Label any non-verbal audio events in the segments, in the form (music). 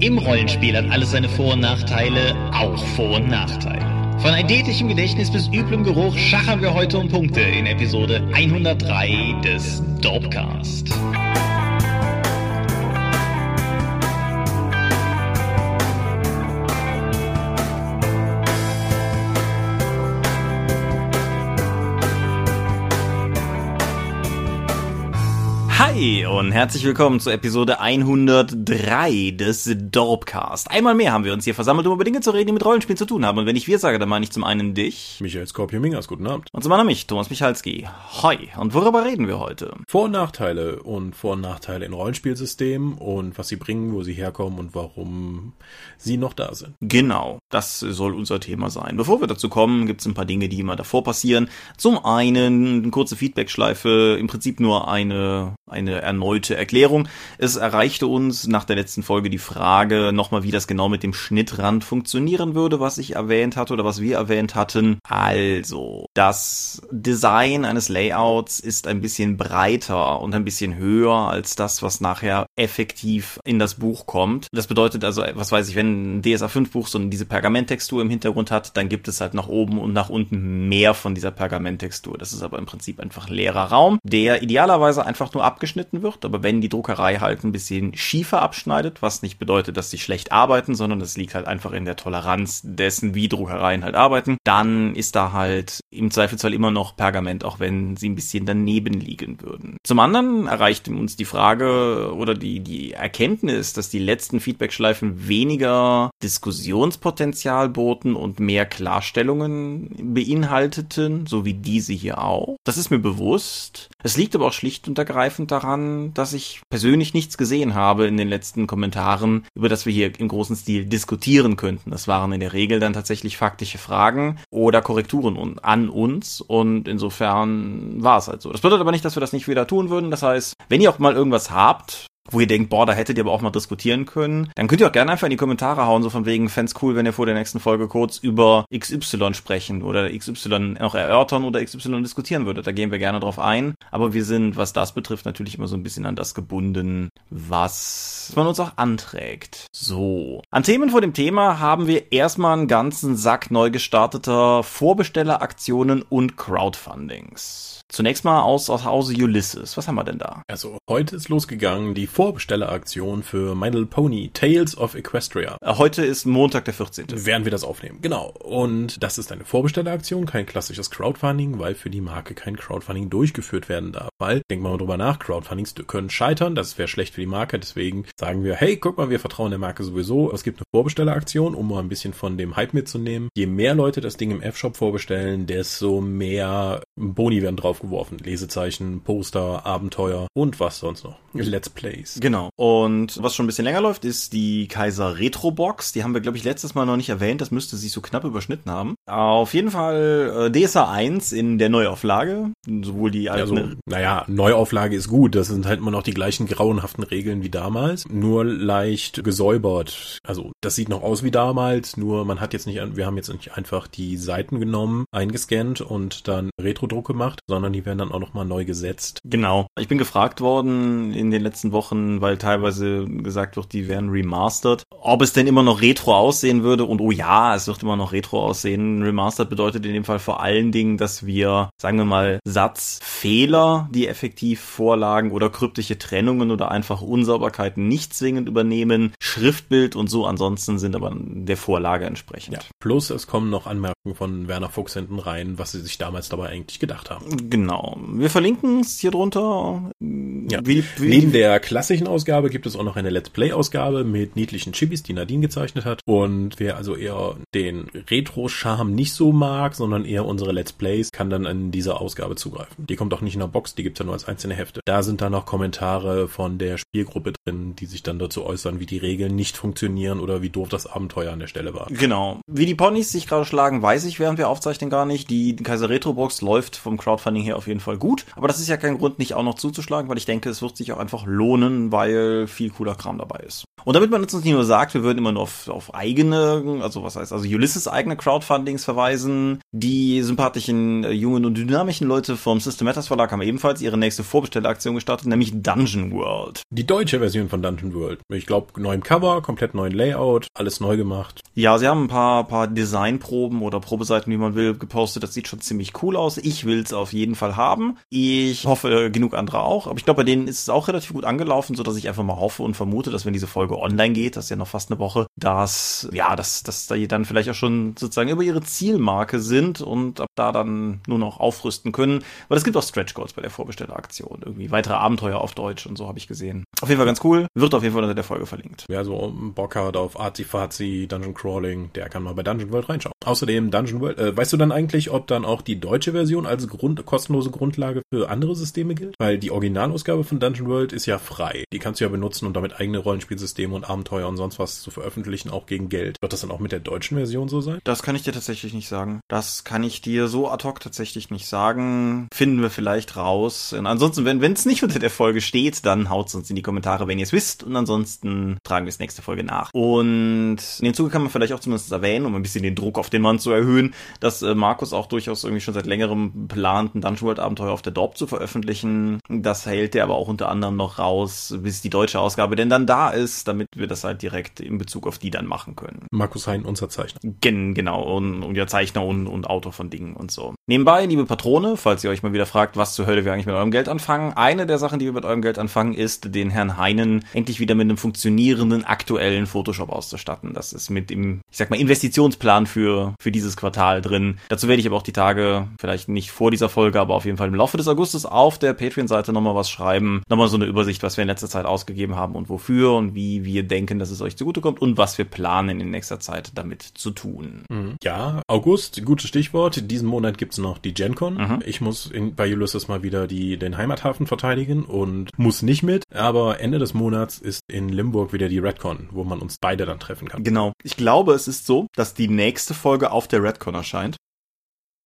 Im Rollenspiel hat alles seine Vor- und Nachteile, auch Vor- und Nachteile. Von eidetischem Gedächtnis bis üblem Geruch schachern wir heute um Punkte in Episode 103 des Dopecast. Hi und herzlich willkommen zur Episode 103 des Dorpcast. Einmal mehr haben wir uns hier versammelt, um über Dinge zu reden, die mit Rollenspielen zu tun haben. Und wenn ich wir sage, dann meine ich zum einen dich. Michael Skorpio-Mingas, guten Abend. Und zum anderen mich, Thomas Michalski. Hoi. Und worüber reden wir heute? Vor- und Nachteile und Vor- und Nachteile in Rollenspielsystemen und was sie bringen, wo sie herkommen und warum sie noch da sind. Genau, das soll unser Thema sein. Bevor wir dazu kommen, gibt es ein paar Dinge, die immer davor passieren. Zum einen eine kurze Feedbackschleife, im Prinzip nur eine eine erneute Erklärung. Es erreichte uns nach der letzten Folge die Frage nochmal, wie das genau mit dem Schnittrand funktionieren würde, was ich erwähnt hatte oder was wir erwähnt hatten. Also, das Design eines Layouts ist ein bisschen breiter und ein bisschen höher als das, was nachher effektiv in das Buch kommt. Das bedeutet also, was weiß ich, wenn ein DSA 5 Buch so diese Pergamenttextur im Hintergrund hat, dann gibt es halt nach oben und nach unten mehr von dieser Pergamenttextur. Das ist aber im Prinzip einfach leerer Raum, der idealerweise einfach nur ab abgeschnitten wird, aber wenn die Druckerei halt ein bisschen schiefer abschneidet, was nicht bedeutet, dass sie schlecht arbeiten, sondern das liegt halt einfach in der Toleranz dessen, wie Druckereien halt arbeiten, dann ist da halt im Zweifelsfall immer noch Pergament, auch wenn sie ein bisschen daneben liegen würden. Zum anderen erreicht uns die Frage oder die, die Erkenntnis, dass die letzten Feedbackschleifen weniger Diskussionspotenzial boten und mehr Klarstellungen beinhalteten, so wie diese hier auch. Das ist mir bewusst. Es liegt aber auch schlicht und ergreifend daran, dass ich persönlich nichts gesehen habe in den letzten Kommentaren, über das wir hier im großen Stil diskutieren könnten. Das waren in der Regel dann tatsächlich faktische Fragen oder Korrekturen an uns und insofern war es halt so. Das bedeutet aber nicht, dass wir das nicht wieder tun würden. Das heißt, wenn ihr auch mal irgendwas habt, wo ihr denkt, boah, da hättet ihr aber auch mal diskutieren können, dann könnt ihr auch gerne einfach in die Kommentare hauen, so von wegen, fände cool, wenn ihr vor der nächsten Folge kurz über XY sprechen oder XY noch erörtern oder XY diskutieren würdet. Da gehen wir gerne drauf ein. Aber wir sind, was das betrifft, natürlich immer so ein bisschen an das gebunden, was man uns auch anträgt. So. An Themen vor dem Thema haben wir erstmal einen ganzen Sack neu gestarteter Vorbestelleraktionen und Crowdfundings. Zunächst mal aus, aus Hause Ulysses. Was haben wir denn da? Also, heute ist losgegangen die Vorbestelleraktion für My Little Pony Tales of Equestria. Äh, heute ist Montag, der 14. Während wir das aufnehmen. Genau. Und das ist eine Vorbestelleraktion, kein klassisches Crowdfunding, weil für die Marke kein Crowdfunding durchgeführt werden darf. Weil, denkt mal drüber nach, Crowdfundings können scheitern, das wäre schlecht für die Marke. Deswegen sagen wir, hey, guck mal, wir vertrauen der Marke sowieso. Es gibt eine Vorbestelleraktion, um mal ein bisschen von dem Hype mitzunehmen. Je mehr Leute das Ding im F-Shop vorbestellen, desto mehr Boni werden drauf draufgeworfen. Lesezeichen, Poster, Abenteuer und was sonst noch. Let's Plays. Genau. Und was schon ein bisschen länger läuft, ist die Kaiser Retro Box. Die haben wir, glaube ich, letztes Mal noch nicht erwähnt. Das müsste sich so knapp überschnitten haben. Auf jeden Fall äh, DSA 1 in der Neuauflage. Sowohl die alten. Also, naja, Neuauflage ist gut. Das sind halt immer noch die gleichen grauenhaften Regeln wie damals. Nur leicht gesäubert. Also, das sieht noch aus wie damals. Nur man hat jetzt nicht, wir haben jetzt nicht einfach die Seiten genommen, eingescannt und dann Retro-Druck gemacht, sondern sondern die werden dann auch nochmal neu gesetzt. Genau. Ich bin gefragt worden in den letzten Wochen, weil teilweise gesagt wird, die werden remastered, ob es denn immer noch retro aussehen würde. Und oh ja, es wird immer noch retro aussehen. Remastered bedeutet in dem Fall vor allen Dingen, dass wir, sagen wir mal, Satzfehler, die effektiv vorlagen oder kryptische Trennungen oder einfach Unsauberkeiten nicht zwingend übernehmen, Schriftbild und so ansonsten sind aber der Vorlage entsprechend. Ja. Plus es kommen noch Anmerkungen von Werner Fuchs hinten rein, was sie sich damals dabei eigentlich gedacht haben. Genau. Wir verlinken es hier drunter. Ja. Wie, wie, Neben der klassischen Ausgabe gibt es auch noch eine Let's Play-Ausgabe mit niedlichen Chibis, die Nadine gezeichnet hat. Und wer also eher den Retro-Charme nicht so mag, sondern eher unsere Let's Plays, kann dann in dieser Ausgabe zugreifen. Die kommt auch nicht in der Box, die gibt's ja nur als einzelne Hefte. Da sind dann noch Kommentare von der Spielgruppe drin, die sich dann dazu äußern, wie die Regeln nicht funktionieren oder wie doof das Abenteuer an der Stelle war. Genau. Wie die Ponys sich gerade schlagen, weiß ich, während wir aufzeichnen gar nicht. Die Kaiser Retro Box läuft vom Crowdfunding her auf jeden Fall gut. Aber das ist ja kein Grund, nicht auch noch zuzuschlagen, weil ich denke, es wird sich auch einfach lohnen, weil viel cooler Kram dabei ist. Und damit man uns nicht nur sagt, wir würden immer nur auf, auf eigene, also was heißt, also Ulysses eigene Crowdfundings verweisen, die sympathischen, äh, jungen und dynamischen Leute vom System Matters Verlag haben ebenfalls ihre nächste Vorbestellaktion gestartet, nämlich Dungeon World. Die deutsche Version von Dungeon World. Ich glaube, neuem Cover, komplett neuen Layout, alles neu gemacht. Ja, sie haben ein paar, paar Designproben oder Probeseiten, wie man will, gepostet. Das sieht schon ziemlich cool aus. Ich will es auf jeden Fall haben. Ich hoffe, genug andere auch. Aber ich glaube, bei denen ist es auch relativ gut angelaufen, so dass ich einfach mal hoffe und vermute, dass wenn diese Folge online geht, das ist ja noch fast eine Woche, dass, ja, dass, dass da dann vielleicht auch schon sozusagen über ihre Zielmarke sind und ab da dann nur noch aufrüsten können. Weil es gibt auch Stretch Goals bei der Vorbestelleraktion. Irgendwie weitere Abenteuer auf Deutsch und so habe ich gesehen. Auf jeden Fall ganz cool. Wird auf jeden Fall unter der Folge verlinkt. Wer so Bock hat auf Arzi-Fazi, Dungeon Crawling, der kann mal bei Dungeon World reinschauen. Außerdem Dungeon World, äh, weißt du dann eigentlich, ob dann auch die deutsche Version als Grund, kostenlose Grundlage für andere Systeme gilt? Weil die Originalausgabe von Dungeon World ist ja frei. Die kannst du ja benutzen, um damit eigene Rollenspielsysteme und Abenteuer und sonst was zu veröffentlichen, auch gegen Geld. Wird das dann auch mit der deutschen Version so sein? Das kann ich dir tatsächlich nicht sagen. Das kann ich dir so ad hoc tatsächlich nicht sagen. Finden wir vielleicht raus. Und ansonsten, wenn es nicht unter der Folge steht, dann haut es uns in die Kommentare, wenn ihr es wisst. Und ansonsten tragen wir es nächste Folge nach. Und in dem Zuge kann man vielleicht auch zumindest erwähnen, um ein bisschen den Druck auf den Mann zu erhöhen, dass äh, Markus auch durchaus irgendwie schon seit längerem plant, ein Dungeon World Abenteuer auf der Dorp zu veröffentlichen. Das hält er aber auch unter anderem noch raus, bis die deutsche Ausgabe denn dann da ist, damit wir das halt direkt in Bezug auf die dann machen können. Markus Hein, unser Zeichner. Gen, genau, und, und ja Zeichner und, und Autor von Dingen und so. Nebenbei, liebe Patrone, falls ihr euch mal wieder fragt, was zur Hölle wir eigentlich mit eurem Geld anfangen, eine der Sachen, die wir mit eurem Geld anfangen, ist, den Herrn Heinen endlich wieder mit einem funktionierenden aktuellen Photoshop auszustatten. Das ist mit dem, ich sag mal, Investitionsplan für, für dieses Quartal drin. Dazu werde ich aber auch die Tage, vielleicht nicht vor dieser Folge, aber auf jeden Fall im Laufe des Augustus auf der Patreon-Seite nochmal was schreiben. Nochmal so eine Übersicht, was wir in letzter Zeit ausgegeben haben und wofür und wie wir denken, dass es euch zugutekommt und was wir planen in nächster Zeit damit zu tun. Mhm. Ja, August, gutes Stichwort. Diesen Monat gibt's noch die GenCon. Mhm. Ich muss in, bei Ulysses mal wieder die, den Heimathafen verteidigen und muss nicht mit. Aber Ende des Monats ist in Limburg wieder die Redcon, wo man uns beide dann treffen kann. Genau. Ich glaube, es ist so, dass die nächste Folge auf der Redcon erscheint.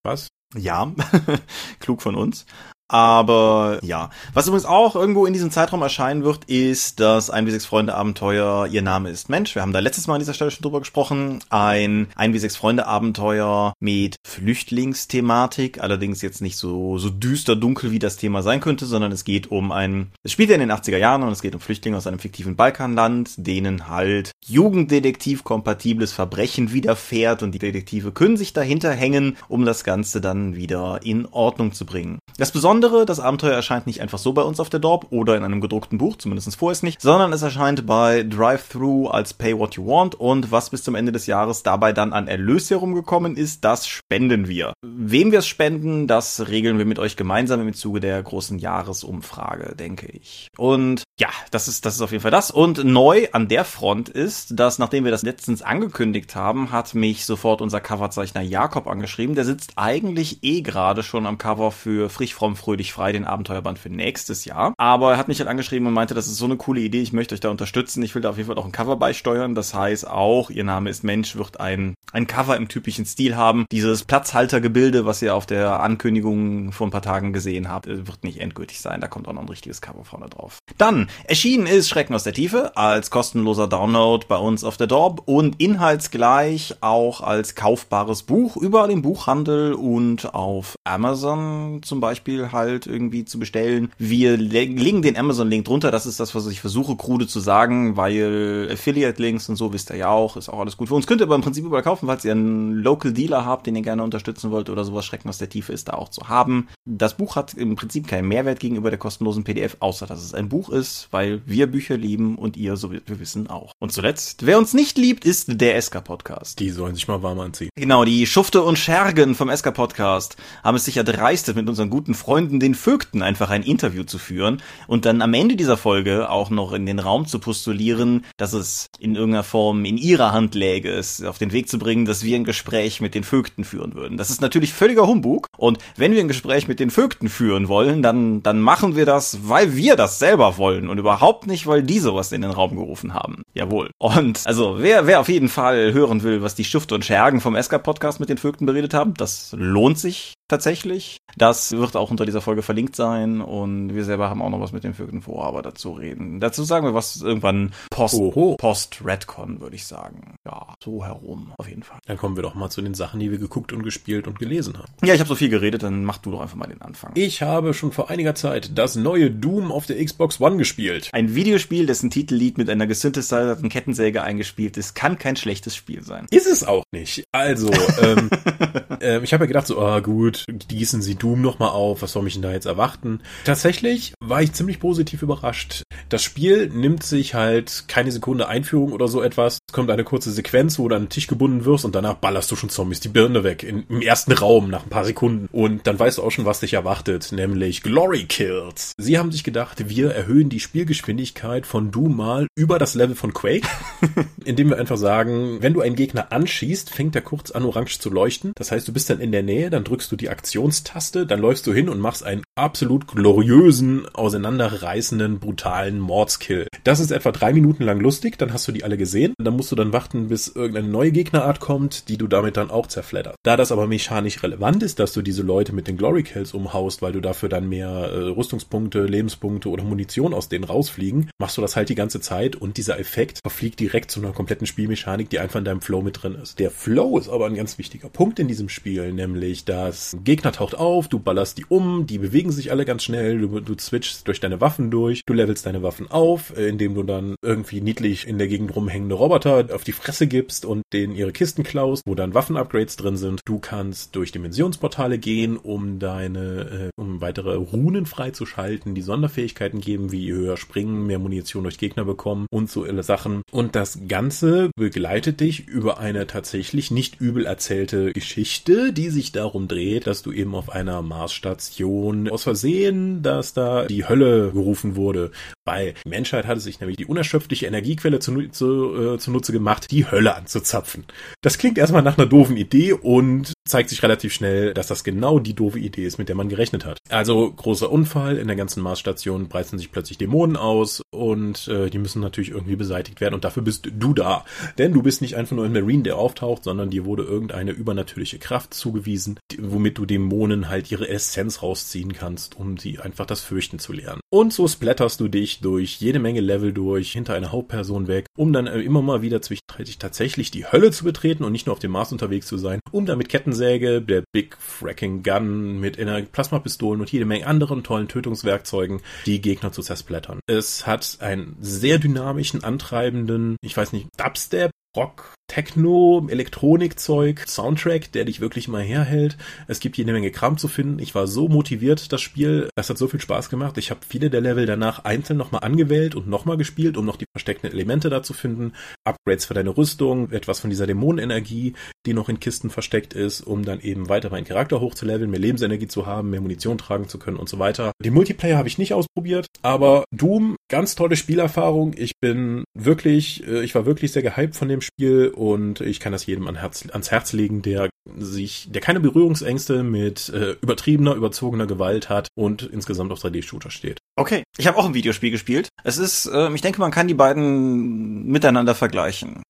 Was? Ja, (laughs) klug von uns. Aber ja, was übrigens auch irgendwo in diesem Zeitraum erscheinen wird, ist das 1 bis 6 Freunde Abenteuer Ihr Name ist Mensch. Wir haben da letztes Mal an dieser Stelle schon drüber gesprochen. Ein 1 bis 6 Freunde Abenteuer mit Flüchtlingsthematik, allerdings jetzt nicht so so düster dunkel wie das Thema sein könnte, sondern es geht um ein es spielt ja in den 80er Jahren und es geht um Flüchtlinge aus einem fiktiven Balkanland, denen halt Jugenddetektiv kompatibles Verbrechen widerfährt und die Detektive können sich dahinter hängen, um das Ganze dann wieder in Ordnung zu bringen. Das Besondere, das Abenteuer erscheint nicht einfach so bei uns auf der Dorp oder in einem gedruckten Buch, zumindest vorerst nicht, sondern es erscheint bei Drive-Thru als Pay What You Want und was bis zum Ende des Jahres dabei dann an Erlös herumgekommen ist, das spenden wir. Wem wir es spenden, das regeln wir mit euch gemeinsam im Zuge der großen Jahresumfrage, denke ich. Und ja, das ist, das ist auf jeden Fall das. Und neu an der Front ist, dass nachdem wir das letztens angekündigt haben, hat mich sofort unser Coverzeichner Jakob angeschrieben. Der sitzt eigentlich eh gerade schon am Cover für Frisch, Fromm, Fröhlich, Frei, den Abenteuerband für nächstes Jahr. Aber er hat mich halt angeschrieben und meinte, das ist so eine coole Idee, ich möchte euch da unterstützen. Ich will da auf jeden Fall auch ein Cover beisteuern. Das heißt auch, ihr Name ist Mensch, wird ein, ein Cover im typischen Stil haben. Dieses Platzhaltergebilde, was ihr auf der Ankündigung vor ein paar Tagen gesehen habt, wird nicht endgültig sein. Da kommt auch noch ein richtiges Cover vorne drauf. Dann, erschienen ist Schrecken aus der Tiefe als kostenloser Download bei uns auf der Dorp und inhaltsgleich auch als kaufbares Buch überall im Buchhandel und auf Amazon zum Beispiel halt irgendwie zu bestellen. Wir legen den Amazon-Link drunter. Das ist das, was ich versuche, krude zu sagen, weil Affiliate-Links und so wisst ihr ja auch, ist auch alles gut für uns. Könnt ihr aber im Prinzip überall kaufen, falls ihr einen Local Dealer habt, den ihr gerne unterstützen wollt oder sowas. Schrecken aus der Tiefe ist da auch zu haben. Das Buch hat im Prinzip keinen Mehrwert gegenüber der kostenlosen PDF, außer dass es ein Buch ist, weil wir Bücher lieben und ihr, so wir wissen, auch. Und zuletzt, wer uns nicht liebt, ist der SK-Podcast. Die sollen sich mal warm anziehen. Genau, die Schufte und Schergen vom SK-Podcast haben es sich erdreistet, mit unseren guten Freunden, den Vögten, einfach ein Interview zu führen und dann am Ende dieser Folge auch noch in den Raum zu postulieren, dass es in irgendeiner Form in ihrer Hand läge, es auf den Weg zu bringen, dass wir ein Gespräch mit den Vögten führen würden. Das ist natürlich völliger Humbug und wenn wir ein Gespräch mit den Vögten führen wollen, dann, dann machen wir das, weil wir das selber wollen und überhaupt nicht, weil die sowas in den Raum gerufen haben. Jawohl. Und also wer, wer auf jeden Fall hören will, was die Schufte und Schergen vom SK-Podcast mit den Vögten beredet haben, das lohnt sich tatsächlich. Das wird auch unter dieser Folge verlinkt sein und wir selber haben auch noch was mit den Vögeln vor, aber dazu reden. Dazu sagen wir was irgendwann post, post Redcon, würde ich sagen. Ja, so herum, auf jeden Fall. Dann kommen wir doch mal zu den Sachen, die wir geguckt und gespielt und gelesen haben. Ja, ich habe so viel geredet, dann mach du doch einfach mal den Anfang. Ich habe schon vor einiger Zeit das neue Doom auf der Xbox One gespielt. Ein Videospiel, dessen Titellied mit einer gesynthesizerten Kettensäge eingespielt ist, kann kein schlechtes Spiel sein. Ist es auch nicht. Also, ähm, (laughs) äh, ich habe ja gedacht so, ah gut, gießen Sie Doom nochmal auf, was soll mich denn da jetzt erwarten? Tatsächlich war ich ziemlich positiv überrascht. Das Spiel nimmt sich halt keine Sekunde Einführung oder so etwas. Es kommt eine kurze Sequenz, wo du an den Tisch gebunden wirst und danach ballerst du schon Zombies die Birne weg in, im ersten Raum nach ein paar Sekunden. Und dann weißt du auch schon, was dich erwartet, nämlich Glory Kills. Sie haben sich gedacht, wir erhöhen die Spielgeschwindigkeit von Doom mal über das Level von Quake, (laughs) indem wir einfach sagen, wenn du einen Gegner anschießt, fängt er kurz an orange zu leuchten. Das heißt, du bist dann in der Nähe, dann drückst du die Aktionstaste, dann läufst du hin und machst einen absolut gloriösen, auseinanderreißenden, brutalen Mordskill. Das ist etwa drei Minuten lang lustig, dann hast du die alle gesehen. Dann musst du dann warten, bis irgendeine neue Gegnerart kommt, die du damit dann auch zerfleddert. Da das aber mechanisch relevant ist, dass du diese Leute mit den Glory Kills umhaust, weil du dafür dann mehr äh, Rüstungspunkte, Lebenspunkte oder Munition aus denen rausfliegen, machst du das halt die ganze Zeit und dieser Effekt verfliegt direkt zu einer kompletten Spielmechanik, die einfach in deinem Flow mit drin ist. Der Flow ist aber ein ganz wichtiger Punkt in diesem Spiel, nämlich dass Gegner taucht auf, du ballerst die um, die bewegen sich alle ganz schnell, du, du switchst durch deine Waffen durch, du levelst deine Waffen auf, äh, indem du dann irgendwie niedlich in der Gegend rumhängende Roboter auf die Fresse gibst und denen ihre Kisten klaust, wo dann Waffenupgrades drin sind. Du kannst durch Dimensionsportale gehen, um deine, äh, um weitere Runen freizuschalten, die Sonderfähigkeiten geben, wie höher springen, mehr Munition durch Gegner bekommen und so Sachen. Und das Ganze begleitet dich über eine tatsächlich nicht übel erzählte Geschichte, die sich darum dreht, dass du eben auf einer Marsstation aus Versehen, dass da die Hölle gerufen wurde. Weil die Menschheit hatte sich nämlich die unerschöpfliche Energiequelle zu, zu, äh, zunutze gemacht, die Hölle anzuzapfen. Das klingt erstmal nach einer doofen Idee und zeigt sich relativ schnell, dass das genau die doofe Idee ist, mit der man gerechnet hat. Also großer Unfall, in der ganzen Marsstation breiten sich plötzlich Dämonen aus und äh, die müssen natürlich irgendwie beseitigt werden und dafür bist du da. Denn du bist nicht einfach nur ein Marine, der auftaucht, sondern dir wurde irgendeine übernatürliche Kraft zugewiesen, womit du Dämonen halt ihre Essenz rausziehen kannst, um sie einfach das Fürchten zu lernen. Und so splatterst du dich durch jede Menge Level durch, hinter einer Hauptperson weg, um dann äh, immer mal wieder zwischenzeitlich tatsächlich die Hölle zu betreten und nicht nur auf dem Mars unterwegs zu sein, um dann mit Kettensäge, der Big Fracking Gun, mit Plasmapistolen und jede Menge anderen tollen Tötungswerkzeugen die Gegner zu zersplattern. Es hat einen sehr dynamischen, antreibenden, ich weiß nicht, Dubstep, Rock, Techno, Elektronikzeug, Soundtrack, der dich wirklich mal herhält. Es gibt jede Menge Kram zu finden. Ich war so motiviert, das Spiel. Es hat so viel Spaß gemacht. Ich habe viele der Level danach einzeln nochmal angewählt und nochmal gespielt, um noch die versteckten Elemente da zu finden. Upgrades für deine Rüstung, etwas von dieser Dämonenenergie, die noch in Kisten versteckt ist, um dann eben weiter meinen Charakter hochzuleveln, mehr Lebensenergie zu haben, mehr Munition tragen zu können und so weiter. Die Multiplayer habe ich nicht ausprobiert, aber Doom, ganz tolle Spielerfahrung. Ich bin wirklich, äh, ich war wirklich sehr gehypt von dem Spiel und ich kann das jedem ans Herz legen, der sich, der keine Berührungsängste mit äh, übertriebener, überzogener Gewalt hat und insgesamt auf 3D-Shooter steht. Okay, ich habe auch ein Videospiel gespielt. Es ist, äh, ich denke, man kann die beiden miteinander vergleichen.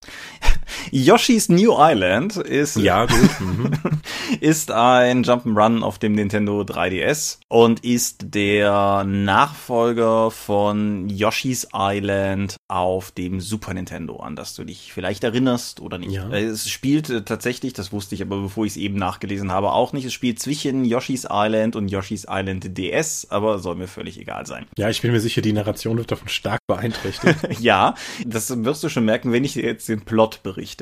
Yoshi's New Island ist, ja, gut. (laughs) Mhm. ist ein Jump'n'Run auf dem Nintendo 3DS und ist der Nachfolger von Yoshi's Island auf dem Super Nintendo, an das du dich vielleicht erinnerst oder nicht. Ja. Äh, es spielt äh, tatsächlich, das wusste ich aber bevor ich es eben nachgelesen habe, auch nicht. Es spielt zwischen Yoshi's Island und Yoshi's Island DS, aber soll mir völlig egal sein. Ja, ich bin mir sicher, die Narration wird davon stark beeinträchtigt. (laughs) ja, das wirst du schon merken, wenn ich dir jetzt den Plot berichte.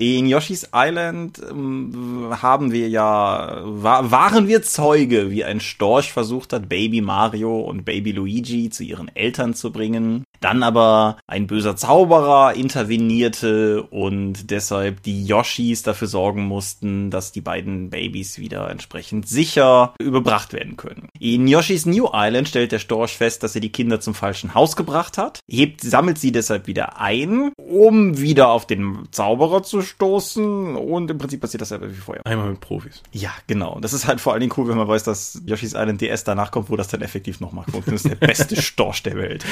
In Yoshi's Island ähm, haben wir ja, war, waren wir Zeuge, wie ein Storch versucht hat, Baby Mario und Baby Luigi zu ihren Eltern zu bringen. Dann aber ein böser Zauberer intervenierte und deshalb die Yoshis dafür sorgen mussten, dass die beiden Babys wieder entsprechend sicher überbracht werden können. In Yoshis New Island stellt der Storch fest, dass er die Kinder zum falschen Haus gebracht hat, hebt, sammelt sie deshalb wieder ein, um wieder auf den Zauberer zu stoßen und im Prinzip passiert das ja wie vorher. Einmal mit Profis. Ja, genau. Das ist halt vor allen Dingen cool, wenn man weiß, dass Yoshi's Island DS danach kommt, wo das dann effektiv nochmal kommt. Das ist der beste (laughs) Storch der Welt.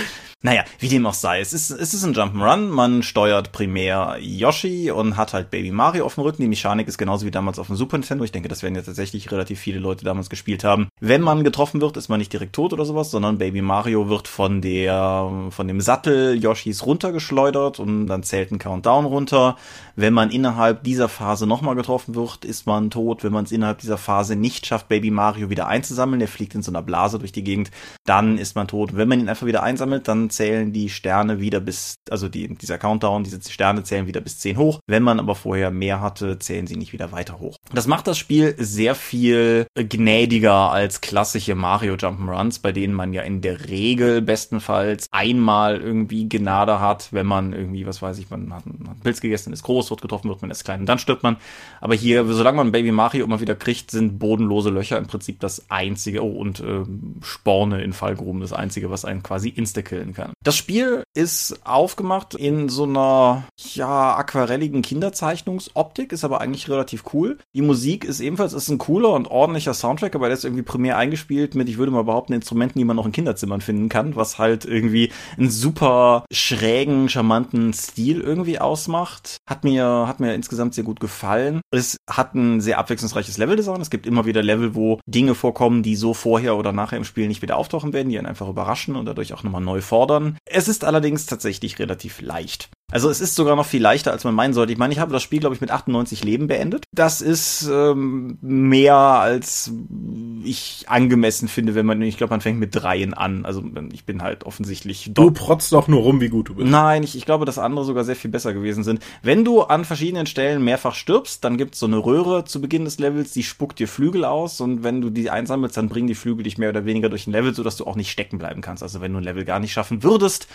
Naja, wie dem auch sei. Es ist, es ist ein Jump'n'Run. Man steuert primär Yoshi und hat halt Baby Mario auf dem Rücken. Die Mechanik ist genauso wie damals auf dem Super Nintendo. Ich denke, das werden ja tatsächlich relativ viele Leute damals gespielt haben. Wenn man getroffen wird, ist man nicht direkt tot oder sowas, sondern Baby Mario wird von der, von dem Sattel Yoshis runtergeschleudert und dann zählt ein Countdown runter. Wenn man innerhalb dieser Phase nochmal getroffen wird, ist man tot. Wenn man es innerhalb dieser Phase nicht schafft, Baby Mario wieder einzusammeln, der fliegt in so einer Blase durch die Gegend, dann ist man tot. Wenn man ihn einfach wieder einsammelt, dann zählen die Sterne wieder bis, also die, dieser Countdown, diese Sterne zählen wieder bis 10 hoch. Wenn man aber vorher mehr hatte, zählen sie nicht wieder weiter hoch. Das macht das Spiel sehr viel gnädiger als klassische Mario Jump'n'Runs, bei denen man ja in der Regel bestenfalls einmal irgendwie Gnade hat, wenn man irgendwie, was weiß ich, man hat einen Pilz gegessen, ist groß, wird getroffen, wird man ist klein und dann stirbt man. Aber hier, solange man Baby Mario immer wieder kriegt, sind bodenlose Löcher im Prinzip das einzige, oh, und äh, Sporne in Fallgruben das einzige, was einen quasi insta-killen kann. Das Spiel ist aufgemacht in so einer, ja, aquarelligen Kinderzeichnungsoptik, ist aber eigentlich relativ cool. Die Musik ist ebenfalls, ist ein cooler und ordentlicher Soundtrack, aber der ist irgendwie primär eingespielt mit, ich würde mal behaupten, Instrumenten, die man noch in Kinderzimmern finden kann, was halt irgendwie einen super schrägen, charmanten Stil irgendwie ausmacht. Hat mir, hat mir insgesamt sehr gut gefallen. Es hat ein sehr abwechslungsreiches Leveldesign. Es gibt immer wieder Level, wo Dinge vorkommen, die so vorher oder nachher im Spiel nicht wieder auftauchen werden, die einen einfach überraschen und dadurch auch nochmal neu fordern. Es ist allerdings tatsächlich relativ leicht. Also es ist sogar noch viel leichter, als man meinen sollte. Ich meine, ich habe das Spiel, glaube ich, mit 98 Leben beendet. Das ist ähm, mehr, als ich angemessen finde, wenn man, ich glaube, man fängt mit dreien an. Also ich bin halt offensichtlich. Du protzt doch nur rum, wie gut du bist. Nein, ich, ich glaube, dass andere sogar sehr viel besser gewesen sind. Wenn du an verschiedenen Stellen mehrfach stirbst, dann gibt's so eine Röhre zu Beginn des Levels, die spuckt dir Flügel aus und wenn du die einsammelst, dann bringen die Flügel dich mehr oder weniger durch ein Level, sodass du auch nicht stecken bleiben kannst. Also wenn du ein Level gar nicht schaffen würdest,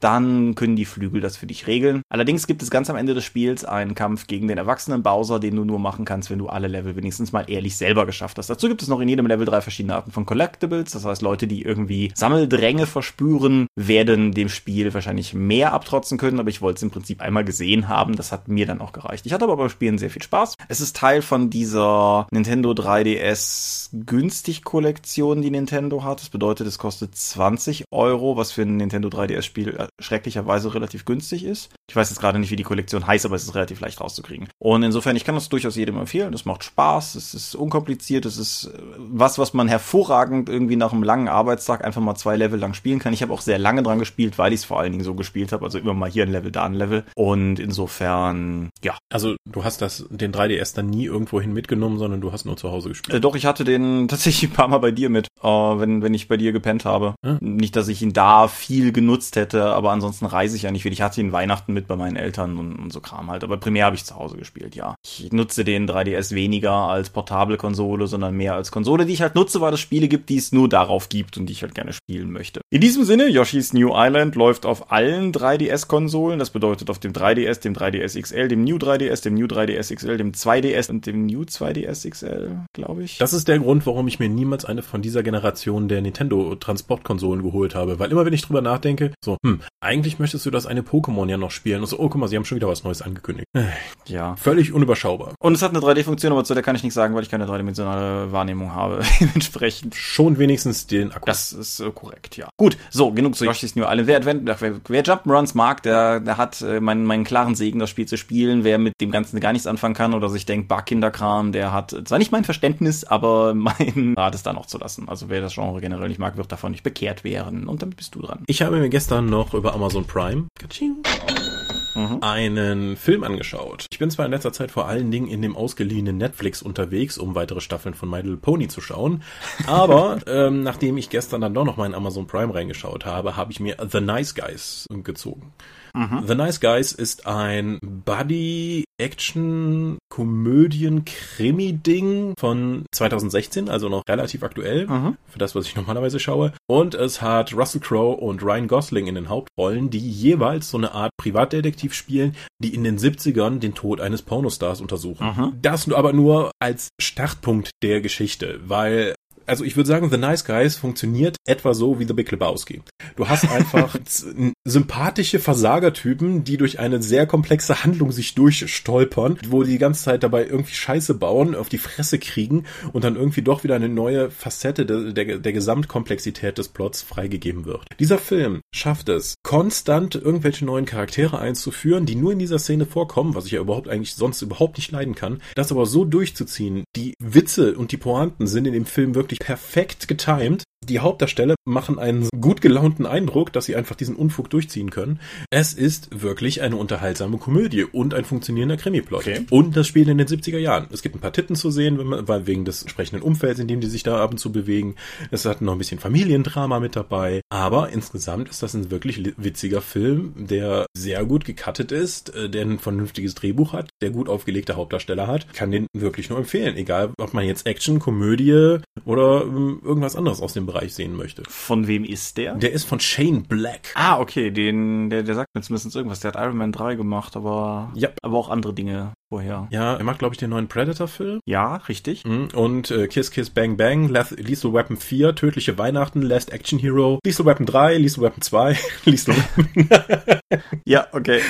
dann können die Flügel das für dich regeln. Allerdings gibt es ganz am Ende des Spiels einen Kampf gegen den erwachsenen Bowser, den du nur machen kannst, wenn du alle Level wenigstens mal ehrlich selber geschafft hast. Dazu gibt es noch in jedem Level drei verschiedene Arten von Collectibles. Das heißt, Leute, die irgendwie Sammeldränge verspüren, werden dem Spiel wahrscheinlich mehr abtrotzen können, aber ich wollte es im Prinzip einmal gesehen haben. Das hat mir dann auch gereicht. Ich hatte aber beim Spielen sehr viel Spaß. Es ist Teil von dieser Nintendo 3DS günstig Kollektion, die Nintendo hat. Das bedeutet, es kostet 20 Euro, was für ein Nintendo 3DS Spiel äh, schrecklicherweise relativ günstig ist. Ich weiß jetzt gerade nicht, wie die Kollektion heißt, aber es ist relativ leicht rauszukriegen. Und insofern, ich kann das durchaus jedem empfehlen. Es macht Spaß, es ist unkompliziert, es ist äh, was, was man hervorragend irgendwie nach einem langen Arbeitstag einfach mal zwei Level lang spielen kann. Ich habe auch sehr lange dran gespielt, weil ich es vor allen Dingen so gespielt habe. Also immer mal hier ein Level, da ein Level. Und insofern, ja. Also du hast das, den 3DS dann nie irgendwohin mitgenommen, sondern du hast nur zu Hause gespielt. Äh, doch, ich hatte den (laughs) tatsächlich ein paar Mal bei dir mit, äh, wenn, wenn ich bei dir gepennt habe. Hm? Nicht, dass ich ihn da viel genutzt hätte, aber ansonsten reise ich ja nicht viel. Ich hatte ihn Weihnachten mit bei meinen Eltern und, und so Kram halt. Aber primär habe ich zu Hause gespielt, ja. Ich nutze den 3DS weniger als portable Konsole, sondern mehr als Konsole, die ich halt nutze, weil es Spiele gibt, die es nur darauf gibt und die ich halt gerne spielen möchte. In diesem Sinne, Yoshi's New Island läuft auf allen 3DS-Konsolen. Das bedeutet auf dem 3DS, dem 3DS XL, dem New 3DS, dem New 3DS XL, dem 2DS und dem New 2DS XL, glaube ich. Das ist der Grund, warum ich mir niemals eine von dieser Generation der Nintendo Transportkonsolen geholt habe. Weil immer wenn ich drüber nachdenke, so, hm, eigentlich möchtest du das eine Pokémon ja noch spielen. Und so, oh, guck mal, sie haben schon wieder was Neues angekündigt. Ja. Völlig unüberschaubar. Und es hat eine 3D-Funktion, aber zu der kann ich nichts sagen, weil ich keine dreidimensionale Wahrnehmung habe. (laughs) Dementsprechend. Schon wenigstens den Akku. Das ist äh, korrekt, ja. Gut, so, genug zu Yoshi's New Island. Wer, Advent, wer, wer Jump'n'Runs mag, der, der hat äh, meinen, meinen klaren Segen, das Spiel zu spielen. Wer mit dem Ganzen gar nichts anfangen kann oder sich denkt, bah, Kinderkram, der hat zwar nicht mein Verständnis, aber (laughs) mein Rat ist da noch zu lassen. Also wer das Genre generell nicht mag, wird davon nicht bekehrt werden. Und damit bist du dran. Ich habe mir gestern noch über Amazon Prime mhm. einen Film angeschaut. Ich bin zwar in letzter Zeit vor allen Dingen in dem ausgeliehenen Netflix unterwegs, um weitere Staffeln von My Little Pony zu schauen, aber (laughs) ähm, nachdem ich gestern dann doch noch mal in Amazon Prime reingeschaut habe, habe ich mir The Nice Guys gezogen. Mhm. The Nice Guys ist ein Buddy Action Komödien Krimi Ding von 2016, also noch relativ aktuell mhm. für das, was ich normalerweise schaue. Und es hat Russell Crowe und Ryan Gosling in den Hauptrollen, die jeweils so eine Art Privatdetektiv spielen, die in den 70ern den Tod eines Pornostars untersuchen. Mhm. Das aber nur als Startpunkt der Geschichte, weil also ich würde sagen, The Nice Guys funktioniert etwa so wie The Big Lebowski. Du hast (laughs) einfach sympathische Versagertypen, die durch eine sehr komplexe Handlung sich durchstolpern, wo die die ganze Zeit dabei irgendwie Scheiße bauen, auf die Fresse kriegen und dann irgendwie doch wieder eine neue Facette der, der, der Gesamtkomplexität des Plots freigegeben wird. Dieser Film schafft es, konstant irgendwelche neuen Charaktere einzuführen, die nur in dieser Szene vorkommen, was ich ja überhaupt eigentlich sonst überhaupt nicht leiden kann, das aber so durchzuziehen. Die Witze und die Pointen sind in dem Film wirklich perfekt getimed, die Hauptdarsteller machen einen gut gelaunten Eindruck, dass sie einfach diesen Unfug durchziehen können. Es ist wirklich eine unterhaltsame Komödie und ein funktionierender Krimiplot. Okay. Und das Spiel in den 70er Jahren. Es gibt ein paar Titten zu sehen, weil wegen des entsprechenden Umfelds, in dem die sich da ab und zu bewegen. Es hat noch ein bisschen Familiendrama mit dabei. Aber insgesamt ist das ein wirklich witziger Film, der sehr gut gecuttet ist, äh, der ein vernünftiges Drehbuch hat, der gut aufgelegte Hauptdarsteller hat. Kann den wirklich nur empfehlen. Egal, ob man jetzt Action, Komödie oder ähm, irgendwas anderes aus dem Bereich sehen möchte. Von wem ist der? Der ist von Shane Black. Ah, okay, den, der, der sagt mir zumindest irgendwas. Der hat Iron Man 3 gemacht, aber, ja. aber auch andere Dinge vorher. Ja, er macht, glaube ich, den neuen Predator-Film. Ja, richtig. Mhm. Und äh, Kiss Kiss Bang Bang, Lethal Weapon 4, Tödliche Weihnachten, Last Action Hero, Lethal Weapon 3, Lethal Weapon 2, (laughs) Lethal Weapon. ja, okay.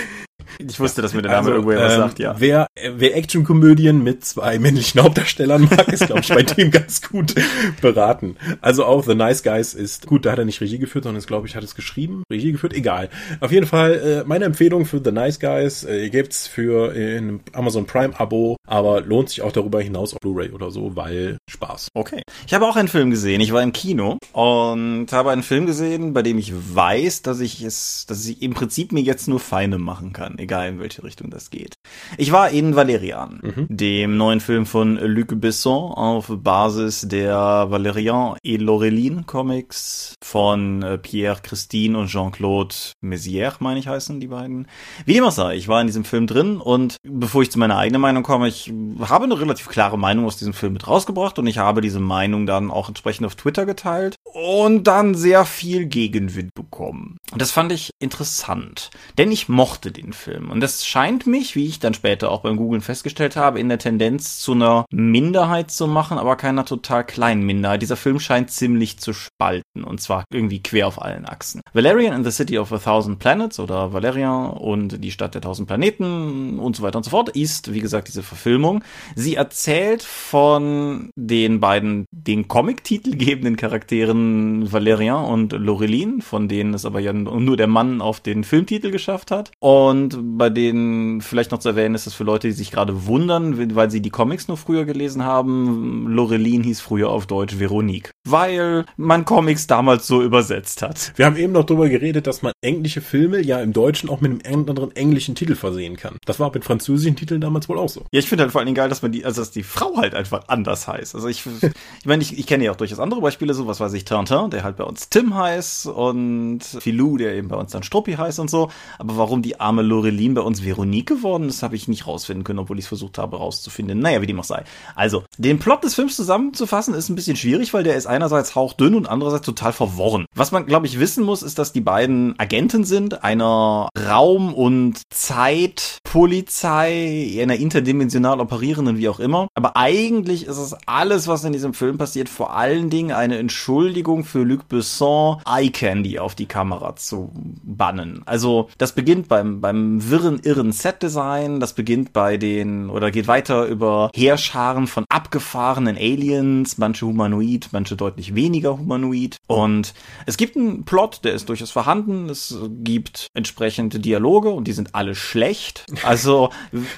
Ich wusste, dass mir der Name also, irgendwo was ähm, sagt, ja. Wer, wer Actionkomödien mit zwei männlichen Hauptdarstellern mag, ist, glaube ich, bei dem ganz gut beraten. Also auch The Nice Guys ist, gut, da hat er nicht Regie geführt, sondern ist, glaube ich, hat es geschrieben, Regie geführt, egal. Auf jeden Fall, äh, meine Empfehlung für The Nice Guys äh, gibt's für äh, in Amazon Prime Abo, aber lohnt sich auch darüber hinaus auf Blu-ray oder so, weil Spaß. Okay. Ich habe auch einen Film gesehen. Ich war im Kino und habe einen Film gesehen, bei dem ich weiß, dass ich es, dass ich im Prinzip mir jetzt nur Feinde machen kann egal in welche Richtung das geht. Ich war in Valerian, mhm. dem neuen Film von Luc Besson auf Basis der Valerian et Laureline Comics von äh, Pierre Christine und Jean-Claude Mézières, meine ich heißen die beiden. Wie dem auch sei, ich war in diesem Film drin und bevor ich zu meiner eigenen Meinung komme, ich habe eine relativ klare Meinung aus diesem Film mit rausgebracht und ich habe diese Meinung dann auch entsprechend auf Twitter geteilt und dann sehr viel Gegenwind bekommen. Und das fand ich interessant, denn ich mochte den Film. Und das scheint mich, wie ich dann später auch beim Googlen festgestellt habe, in der Tendenz zu einer Minderheit zu machen, aber keiner total kleinen Minderheit. Dieser Film scheint ziemlich zu spalten und zwar irgendwie quer auf allen Achsen. Valerian and the City of a Thousand Planets oder Valerian und die Stadt der tausend Planeten und so weiter und so fort ist, wie gesagt, diese Verfilmung. Sie erzählt von den beiden den Comic-Titel gebenden Charakteren Valerian und Laureline, von denen es aber ja nur der Mann auf den Filmtitel geschafft hat. Und bei denen vielleicht noch zu erwähnen ist, dass für Leute, die sich gerade wundern, weil sie die Comics nur früher gelesen haben, Lorelin hieß früher auf Deutsch Veronique, weil man Comics damals so übersetzt hat. Wir haben eben noch darüber geredet, dass man englische Filme ja im Deutschen auch mit einem anderen englischen Titel versehen kann. Das war mit französischen Titeln damals wohl auch so. Ja, ich finde halt vor allen Dingen geil, dass man die, also dass die Frau halt einfach anders heißt. Also ich, ich meine, ich, ich kenne ja auch durchaus andere Beispiele, so was weiß ich, Tintin, der halt bei uns Tim heißt und Filou, der eben bei uns dann Struppi heißt und so. Aber warum die arme Lorelin Aurelien bei uns Veronique geworden? Das habe ich nicht rausfinden können, obwohl ich es versucht habe rauszufinden. Naja, wie dem auch sei. Also, den Plot des Films zusammenzufassen ist ein bisschen schwierig, weil der ist einerseits hauchdünn und andererseits total verworren. Was man, glaube ich, wissen muss, ist, dass die beiden Agenten sind, einer Raum- und Zeitpolizei, einer interdimensional operierenden, wie auch immer. Aber eigentlich ist es alles, was in diesem Film passiert, vor allen Dingen eine Entschuldigung für Luc Besson, Eye Candy auf die Kamera zu bannen. Also, das beginnt beim, beim wirren, irren Setdesign. Das beginnt bei den, oder geht weiter über Heerscharen von abgefahrenen Aliens, manche humanoid, manche deutlich weniger humanoid. Und es gibt einen Plot, der ist durchaus vorhanden. Es gibt entsprechende Dialoge und die sind alle schlecht. Also,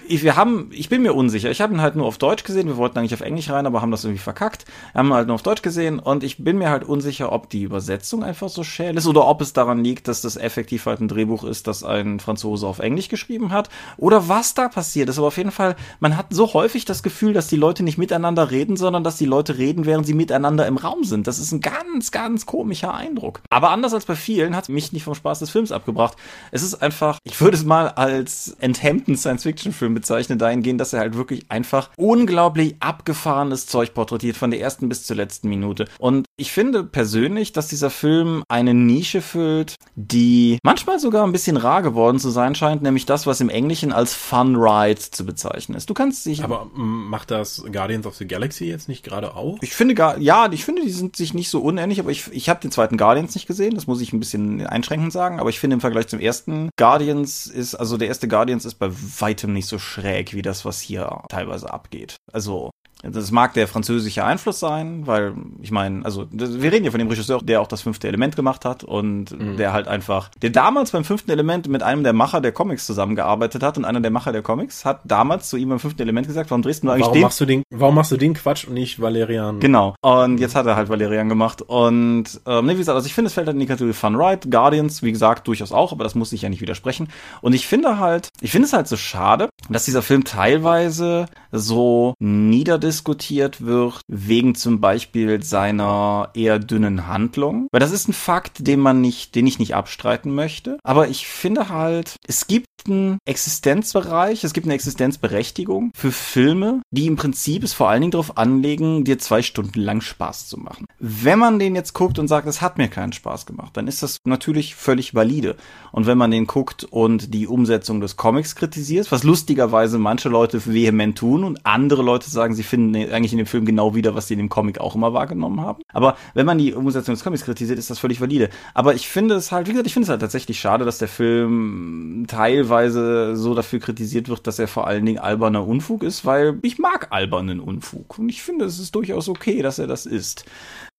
wir haben, ich bin mir unsicher. Ich habe ihn halt nur auf Deutsch gesehen. Wir wollten eigentlich auf Englisch rein, aber haben das irgendwie verkackt. Haben ihn halt nur auf Deutsch gesehen und ich bin mir halt unsicher, ob die Übersetzung einfach so schäl ist oder ob es daran liegt, dass das effektiv halt ein Drehbuch ist, das ein Franzose auf Englisch geschrieben hat oder was da passiert ist. Aber auf jeden Fall, man hat so häufig das Gefühl, dass die Leute nicht miteinander reden, sondern dass die Leute reden, während sie miteinander im Raum sind. Das ist ein ganz, ganz komischer Eindruck. Aber anders als bei vielen hat mich nicht vom Spaß des Films abgebracht. Es ist einfach, ich würde es mal als enthemmten Science-Fiction-Film bezeichnen, dahingehend, dass er halt wirklich einfach unglaublich abgefahrenes Zeug porträtiert, von der ersten bis zur letzten Minute. Und ich finde, persönlich, dass dieser Film eine Nische füllt, die manchmal sogar ein bisschen rar geworden zu sein scheint, nämlich das, was im Englischen als Fun Ride zu bezeichnen ist. Du kannst dich. Aber mm, macht das Guardians of the Galaxy jetzt nicht gerade auch? Ich finde gar, ja, ich finde, die sind sich nicht so unähnlich, aber ich, ich habe den zweiten Guardians nicht gesehen, das muss ich ein bisschen einschränkend sagen, aber ich finde im Vergleich zum ersten Guardians ist, also der erste Guardians ist bei weitem nicht so schräg wie das, was hier teilweise abgeht. Also das mag der französische Einfluss sein, weil ich meine, also wir reden ja von dem Regisseur, der auch das fünfte Element gemacht hat und mhm. der halt einfach, der damals beim fünften Element mit einem der Macher der Comics zusammengearbeitet hat und einer der Macher der Comics hat damals zu ihm beim fünften Element gesagt, warum drehst du eigentlich warum den? Machst du den? Warum machst du den Quatsch und nicht Valerian? Genau. Und jetzt hat er halt Valerian gemacht und ähm, nee, wie gesagt, also ich finde, es fällt halt in die Kategorie Fun Ride, Guardians, wie gesagt, durchaus auch, aber das muss ich ja nicht widersprechen. Und ich finde halt, ich finde es halt so schade, dass dieser Film teilweise so niederdiskutiert wird, wegen zum Beispiel seiner eher dünnen Handlung. Weil das ist ein Fakt, den man nicht, den ich nicht abstreiten möchte. Aber ich finde halt, es gibt einen Existenzbereich, es gibt eine Existenzberechtigung für Filme, die im Prinzip es vor allen Dingen darauf anlegen, dir zwei Stunden lang Spaß zu machen. Wenn man den jetzt guckt und sagt, es hat mir keinen Spaß gemacht, dann ist das natürlich völlig valide. Und wenn man den guckt und die Umsetzung des Comics kritisiert, was lustigerweise manche Leute vehement tun und andere Leute sagen, sie finden eigentlich in dem Film genau wieder, was sie in dem Comic auch immer wahrgenommen haben. Aber wenn man die Umsetzung des Comics kritisiert, ist das völlig valide. Aber ich finde es halt, wie gesagt, ich finde es halt tatsächlich schade, dass der Film teilweise so dafür kritisiert wird, dass er vor allen Dingen alberner Unfug ist, weil ich mag albernen Unfug. Und ich finde, es ist durchaus okay, dass er das ist.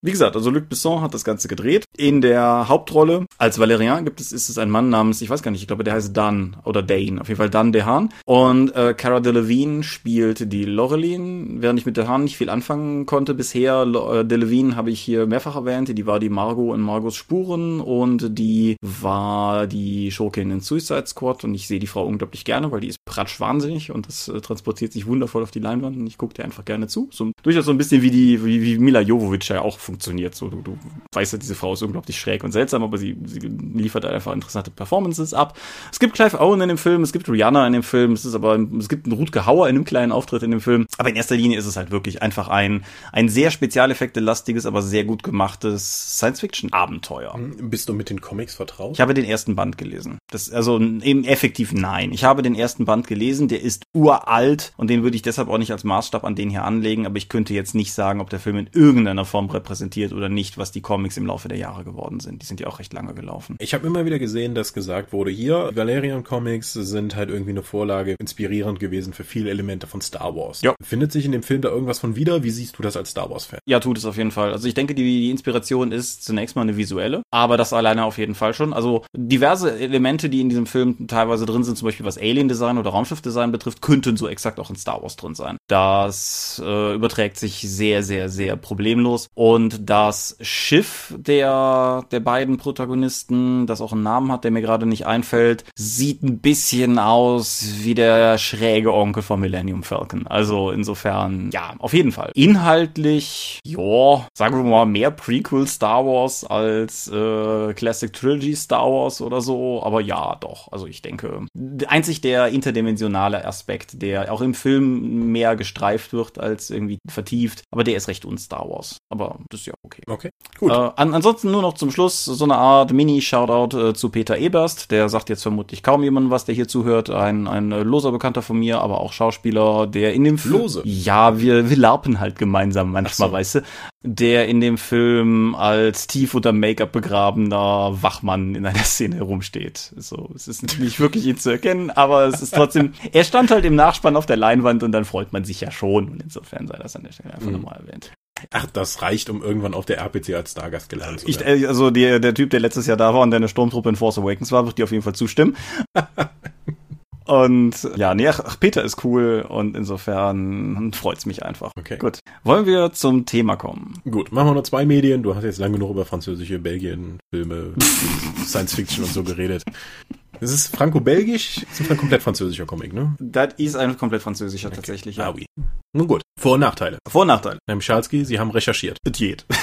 Wie gesagt, also Luc Besson hat das Ganze gedreht. In der Hauptrolle als Valerian gibt es, ist es ein Mann namens, ich weiß gar nicht, ich glaube, der heißt Dan oder Dane, auf jeden Fall Dan DeHaan. Und äh, Cara Delevingne spielt die Laureline, während ich mit DeHaan nicht viel anfangen konnte bisher. Äh, Delevingne habe ich hier mehrfach erwähnt, die war die Margot in Margos Spuren und die war die Schurkin in Suicide Squad und ich sehe die Frau unglaublich gerne, weil die ist pratsch wahnsinnig und das äh, transportiert sich wundervoll auf die Leinwand und ich gucke dir einfach gerne zu. So, durchaus so ein bisschen wie die, wie, wie Mila Jovovich ja auch. So, du, du weißt ja, diese Frau ist unglaublich schräg und seltsam, aber sie, sie liefert einfach interessante Performances ab. Es gibt Clive Owen in dem Film, es gibt Rihanna in dem Film, es ist aber, es gibt einen Rutger Hauer in einem kleinen Auftritt in dem Film. Aber in erster Linie ist es halt wirklich einfach ein, ein sehr spezialeffekte-lastiges, aber sehr gut gemachtes Science-Fiction-Abenteuer. Bist du mit den Comics vertraut? Ich habe den ersten Band gelesen. Das, also eben effektiv nein. Ich habe den ersten Band gelesen, der ist uralt und den würde ich deshalb auch nicht als Maßstab an den hier anlegen, aber ich könnte jetzt nicht sagen, ob der Film in irgendeiner Form repräsentiert repräsentiert oder nicht, was die Comics im Laufe der Jahre geworden sind. Die sind ja auch recht lange gelaufen. Ich habe immer wieder gesehen, dass gesagt wurde, hier, Valerian Comics sind halt irgendwie eine Vorlage inspirierend gewesen für viele Elemente von Star Wars. Ja. Findet sich in dem Film da irgendwas von wieder? Wie siehst du das als Star Wars-Fan? Ja, tut es auf jeden Fall. Also ich denke, die, die Inspiration ist zunächst mal eine visuelle, aber das alleine auf jeden Fall schon. Also diverse Elemente, die in diesem Film teilweise drin sind, zum Beispiel was Alien-Design oder Raumschiff-Design betrifft, könnten so exakt auch in Star Wars drin sein. Das äh, überträgt sich sehr, sehr, sehr problemlos und das Schiff der, der beiden Protagonisten, das auch einen Namen hat, der mir gerade nicht einfällt, sieht ein bisschen aus wie der schräge Onkel von Millennium Falcon. Also insofern, ja, auf jeden Fall. Inhaltlich, ja, sagen wir mal, mehr Prequel Star Wars als äh, Classic Trilogy Star Wars oder so. Aber ja, doch. Also ich denke, einzig der interdimensionale Aspekt, der auch im Film mehr gestreift wird als irgendwie vertieft, aber der ist recht un-Star Wars. Aber das ist ja okay. Okay, gut. Äh, an, ansonsten nur noch zum Schluss so eine Art Mini-Shoutout äh, zu Peter Eberst. Der sagt jetzt vermutlich kaum jemand was, der hier zuhört. Ein, ein äh, loser Bekannter von mir, aber auch Schauspieler, der in dem Film... Lose? Ja, wir, wir larpen halt gemeinsam manchmal, so. weißt du. Der in dem Film als tief unter Make-up begrabener Wachmann in einer (laughs) Szene herumsteht. So, es ist nicht wirklich ihn zu erkennen, aber es ist trotzdem... er stand halt im Nachspann auf der Leinwand und dann freut man sich ja schon. Und insofern sei das an der Stelle einfach mhm. nochmal erwähnt. Ach, das reicht, um irgendwann auf der RPC als Stargast gelernt zu werden. Ich, also der, der Typ, der letztes Jahr da war und der eine Sturmtruppe in Force Awakens war, wird dir auf jeden Fall zustimmen. (laughs) Und ja, nee, ach, Peter ist cool und insofern freut's mich einfach. Okay. Gut. Wollen wir zum Thema kommen? Gut, machen wir nur zwei Medien. Du hast jetzt lange genug über französische Belgien, Filme, (laughs) Science Fiction und so geredet. Das ist franco-belgisch, ist ein komplett französischer Comic, ne? Das ist ein komplett französischer okay. tatsächlich, ja. Ah, oui. Nun gut, Vor- und Nachteile. Vor- und Nachteile. Herr Michalski, Sie haben recherchiert. Diät. (laughs)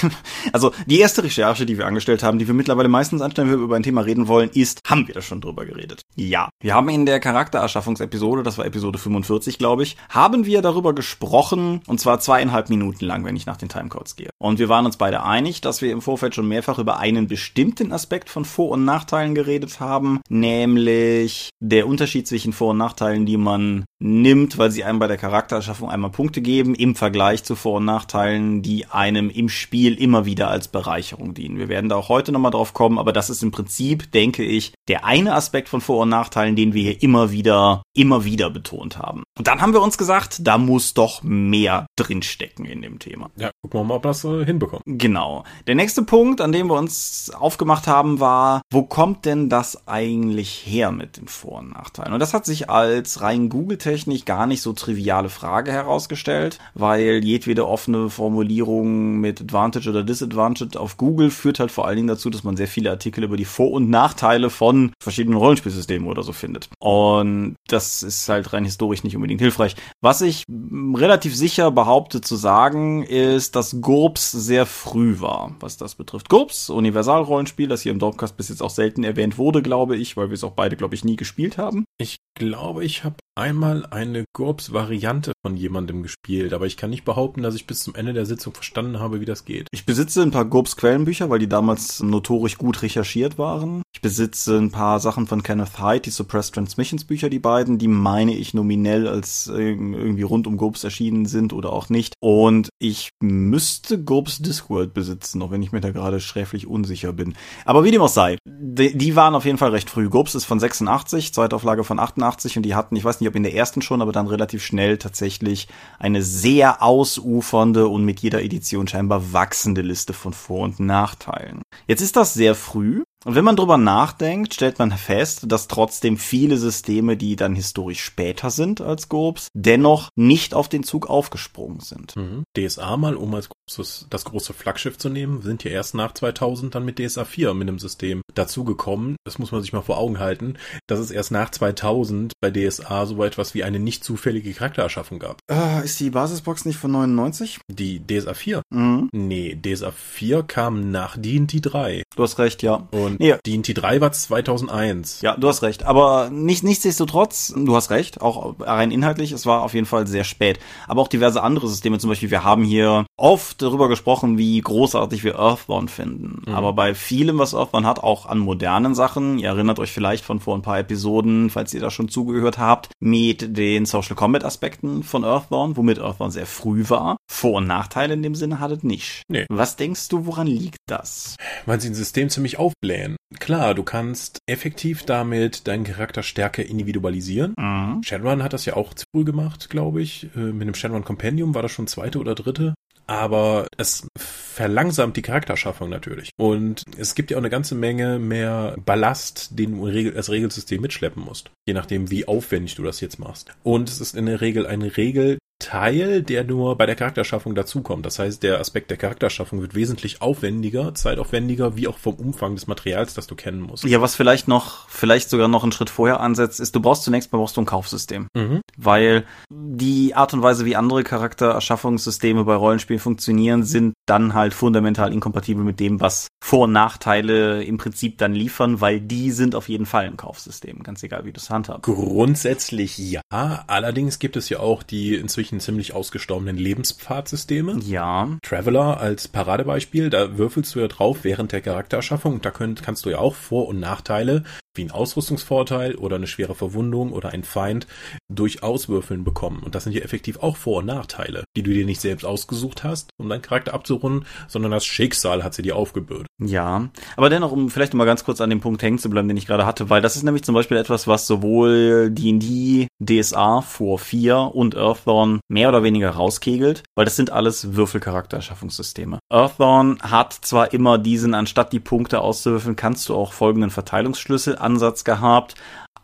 Also die erste Recherche, die wir angestellt haben, die wir mittlerweile meistens anstellen, wenn wir über ein Thema reden wollen, ist, haben wir da schon drüber geredet? Ja. Wir haben in der Charaktererschaffungsepisode, das war Episode 45, glaube ich, haben wir darüber gesprochen, und zwar zweieinhalb Minuten lang, wenn ich nach den Timecodes gehe. Und wir waren uns beide einig, dass wir im Vorfeld schon mehrfach über einen bestimmten Aspekt von Vor- und Nachteilen geredet haben, nämlich der Unterschied zwischen Vor- und Nachteilen, die man nimmt, weil sie einem bei der Charaktererschaffung einmal Punkte geben, im Vergleich zu Vor- und Nachteilen, die einem im Spiel immer wieder als Bereicherung dienen. Wir werden da auch heute nochmal drauf kommen, aber das ist im Prinzip, denke ich, der eine Aspekt von Vor- und Nachteilen, den wir hier immer wieder, immer wieder betont haben. Und dann haben wir uns gesagt, da muss doch mehr drinstecken in dem Thema. Ja, gucken wir mal, ob wir das äh, hinbekommen. Genau. Der nächste Punkt, an dem wir uns aufgemacht haben, war, wo kommt denn das eigentlich her mit den Vor- und Nachteilen? Und das hat sich als rein Google-Technik gar nicht so triviale Frage herausgestellt, weil jedwede offene Formulierung mit Advantage oder Disadvantage auf Google führt halt vor allen Dingen dazu, dass man sehr viele Artikel über die Vor- und Nachteile von verschiedenen Rollenspielsystemen oder so findet. Und das ist halt rein historisch nicht unbedingt hilfreich. Was ich relativ sicher behaupte zu sagen, ist, dass GURPS sehr früh war, was das betrifft. GURPS, Universalrollenspiel, das hier im Dorpcast bis jetzt auch selten erwähnt wurde, glaube ich, weil wir es auch beide, glaube ich, nie gespielt haben. Ich glaube, ich habe einmal eine GURPS-Variante von jemandem gespielt, aber ich kann nicht behaupten, dass ich bis zum Ende der Sitzung verstanden habe, wie das geht. Ich besitze ein paar GURPS-Quellenbücher, weil die damals notorisch gut recherchiert waren. Ich besitze ein paar Sachen von Kenneth Hyde, die Suppressed Transmissions Bücher, die beiden, die meine ich nominell als irgendwie rund um GURPS erschienen sind oder auch nicht. Und ich müsste GURPS Discworld besitzen, auch wenn ich mir da gerade schräflich unsicher bin. Aber wie dem auch sei, die, die waren auf jeden Fall recht früh. GURPS ist von 86, Zweitauflage von 88 und die hatten, ich weiß nicht, ob in der ersten schon, aber dann relativ schnell tatsächlich eine sehr ausufernde und mit jeder Edition scheinbar wachsende Liste von Vor- und Nachteilen. Jetzt ist das sehr früh. Und wenn man drüber nachdenkt, stellt man fest, dass trotzdem viele Systeme, die dann historisch später sind als GURPS, dennoch nicht auf den Zug aufgesprungen sind. Mhm. DSA mal, um als großes, das große Flaggschiff zu nehmen, sind ja erst nach 2000 dann mit DSA 4 mit dem System dazugekommen. Das muss man sich mal vor Augen halten, dass es erst nach 2000 bei DSA so etwas wie eine nicht zufällige Charaktererschaffung gab. Äh, ist die Basisbox nicht von 99? Die DSA 4? Mhm. Nee, DSA 4 kam nach D&D 3. Du hast recht, ja. Und Ja. D&D 3 war 2001. Ja, du hast recht. Aber nicht, nichtsdestotrotz, du hast recht, auch rein inhaltlich, es war auf jeden Fall sehr spät. Aber auch diverse andere Systeme, zum Beispiel, wir haben hier oft darüber gesprochen, wie großartig wir Earthbound finden. Mhm. Aber bei vielem, was Earthbound hat, auch an modernen Sachen, ihr erinnert euch vielleicht von vor ein paar Episoden, falls ihr da schon zugehört habt, mit den Social Combat Aspekten von Earthbound, womit Earthbound sehr früh war. Vor- und Nachteile in dem Sinne hat es nicht. Nee. Was denkst du, woran liegt das? Weil sie ein System ziemlich aufblähen. Klar, du kannst effektiv damit deinen Charakter stärker individualisieren. Mhm. Shadowrun hat das ja auch zu früh gemacht, glaube ich. Äh, Mit dem Shadowrun Compendium war das schon zweite oder dritte. Aber es verlangsamt die Charakterschaffung natürlich. Und es gibt ja auch eine ganze Menge mehr Ballast, den du Regel- als Regelsystem mitschleppen musst. Je nachdem, wie aufwendig du das jetzt machst. Und es ist in der Regel ein Regelteil, der nur bei der Charakterschaffung dazukommt. Das heißt, der Aspekt der Charakterschaffung wird wesentlich aufwendiger, zeitaufwendiger, wie auch vom Umfang des Materials, das du kennen musst. Ja, was vielleicht noch, vielleicht sogar noch einen Schritt vorher ansetzt, ist, du brauchst zunächst mal brauchst du ein Kaufsystem. Mhm. Weil die Art und Weise, wie andere Charaktererschaffungssysteme bei Rollenspielen funktionieren, sind dann halt fundamental inkompatibel mit dem, was Vor- und Nachteile im Prinzip dann liefern, weil die sind auf jeden Fall ein Kaufsystem, ganz egal, wie du es handhabst. Grundsätzlich ja. Allerdings gibt es ja auch die inzwischen ziemlich ausgestorbenen Lebenspfadsysteme. Ja, Traveler als Paradebeispiel, da würfelst du ja drauf während der Charaktererschaffung. Da könnt, kannst du ja auch Vor- und Nachteile wie ein Ausrüstungsvorteil oder eine schwere Verwundung oder ein Feind durch Auswürfeln bekommen. Und das sind ja effektiv auch Vor- und Nachteile, die du dir nicht selbst ausgesucht hast, um deinen Charakter abzurunden, sondern das Schicksal hat sie dir aufgebürdet. Ja, aber dennoch, um vielleicht noch mal ganz kurz an dem Punkt hängen zu bleiben, den ich gerade hatte, weil das ist nämlich zum Beispiel etwas, was sowohl D&D, DSA vor 4 und Mehr oder weniger rauskegelt, weil das sind alles Würfelcharaktererschaffungssysteme. Earthdawn hat zwar immer diesen, anstatt die Punkte auszuwürfeln, kannst du auch folgenden Verteilungsschlüssel-Ansatz gehabt,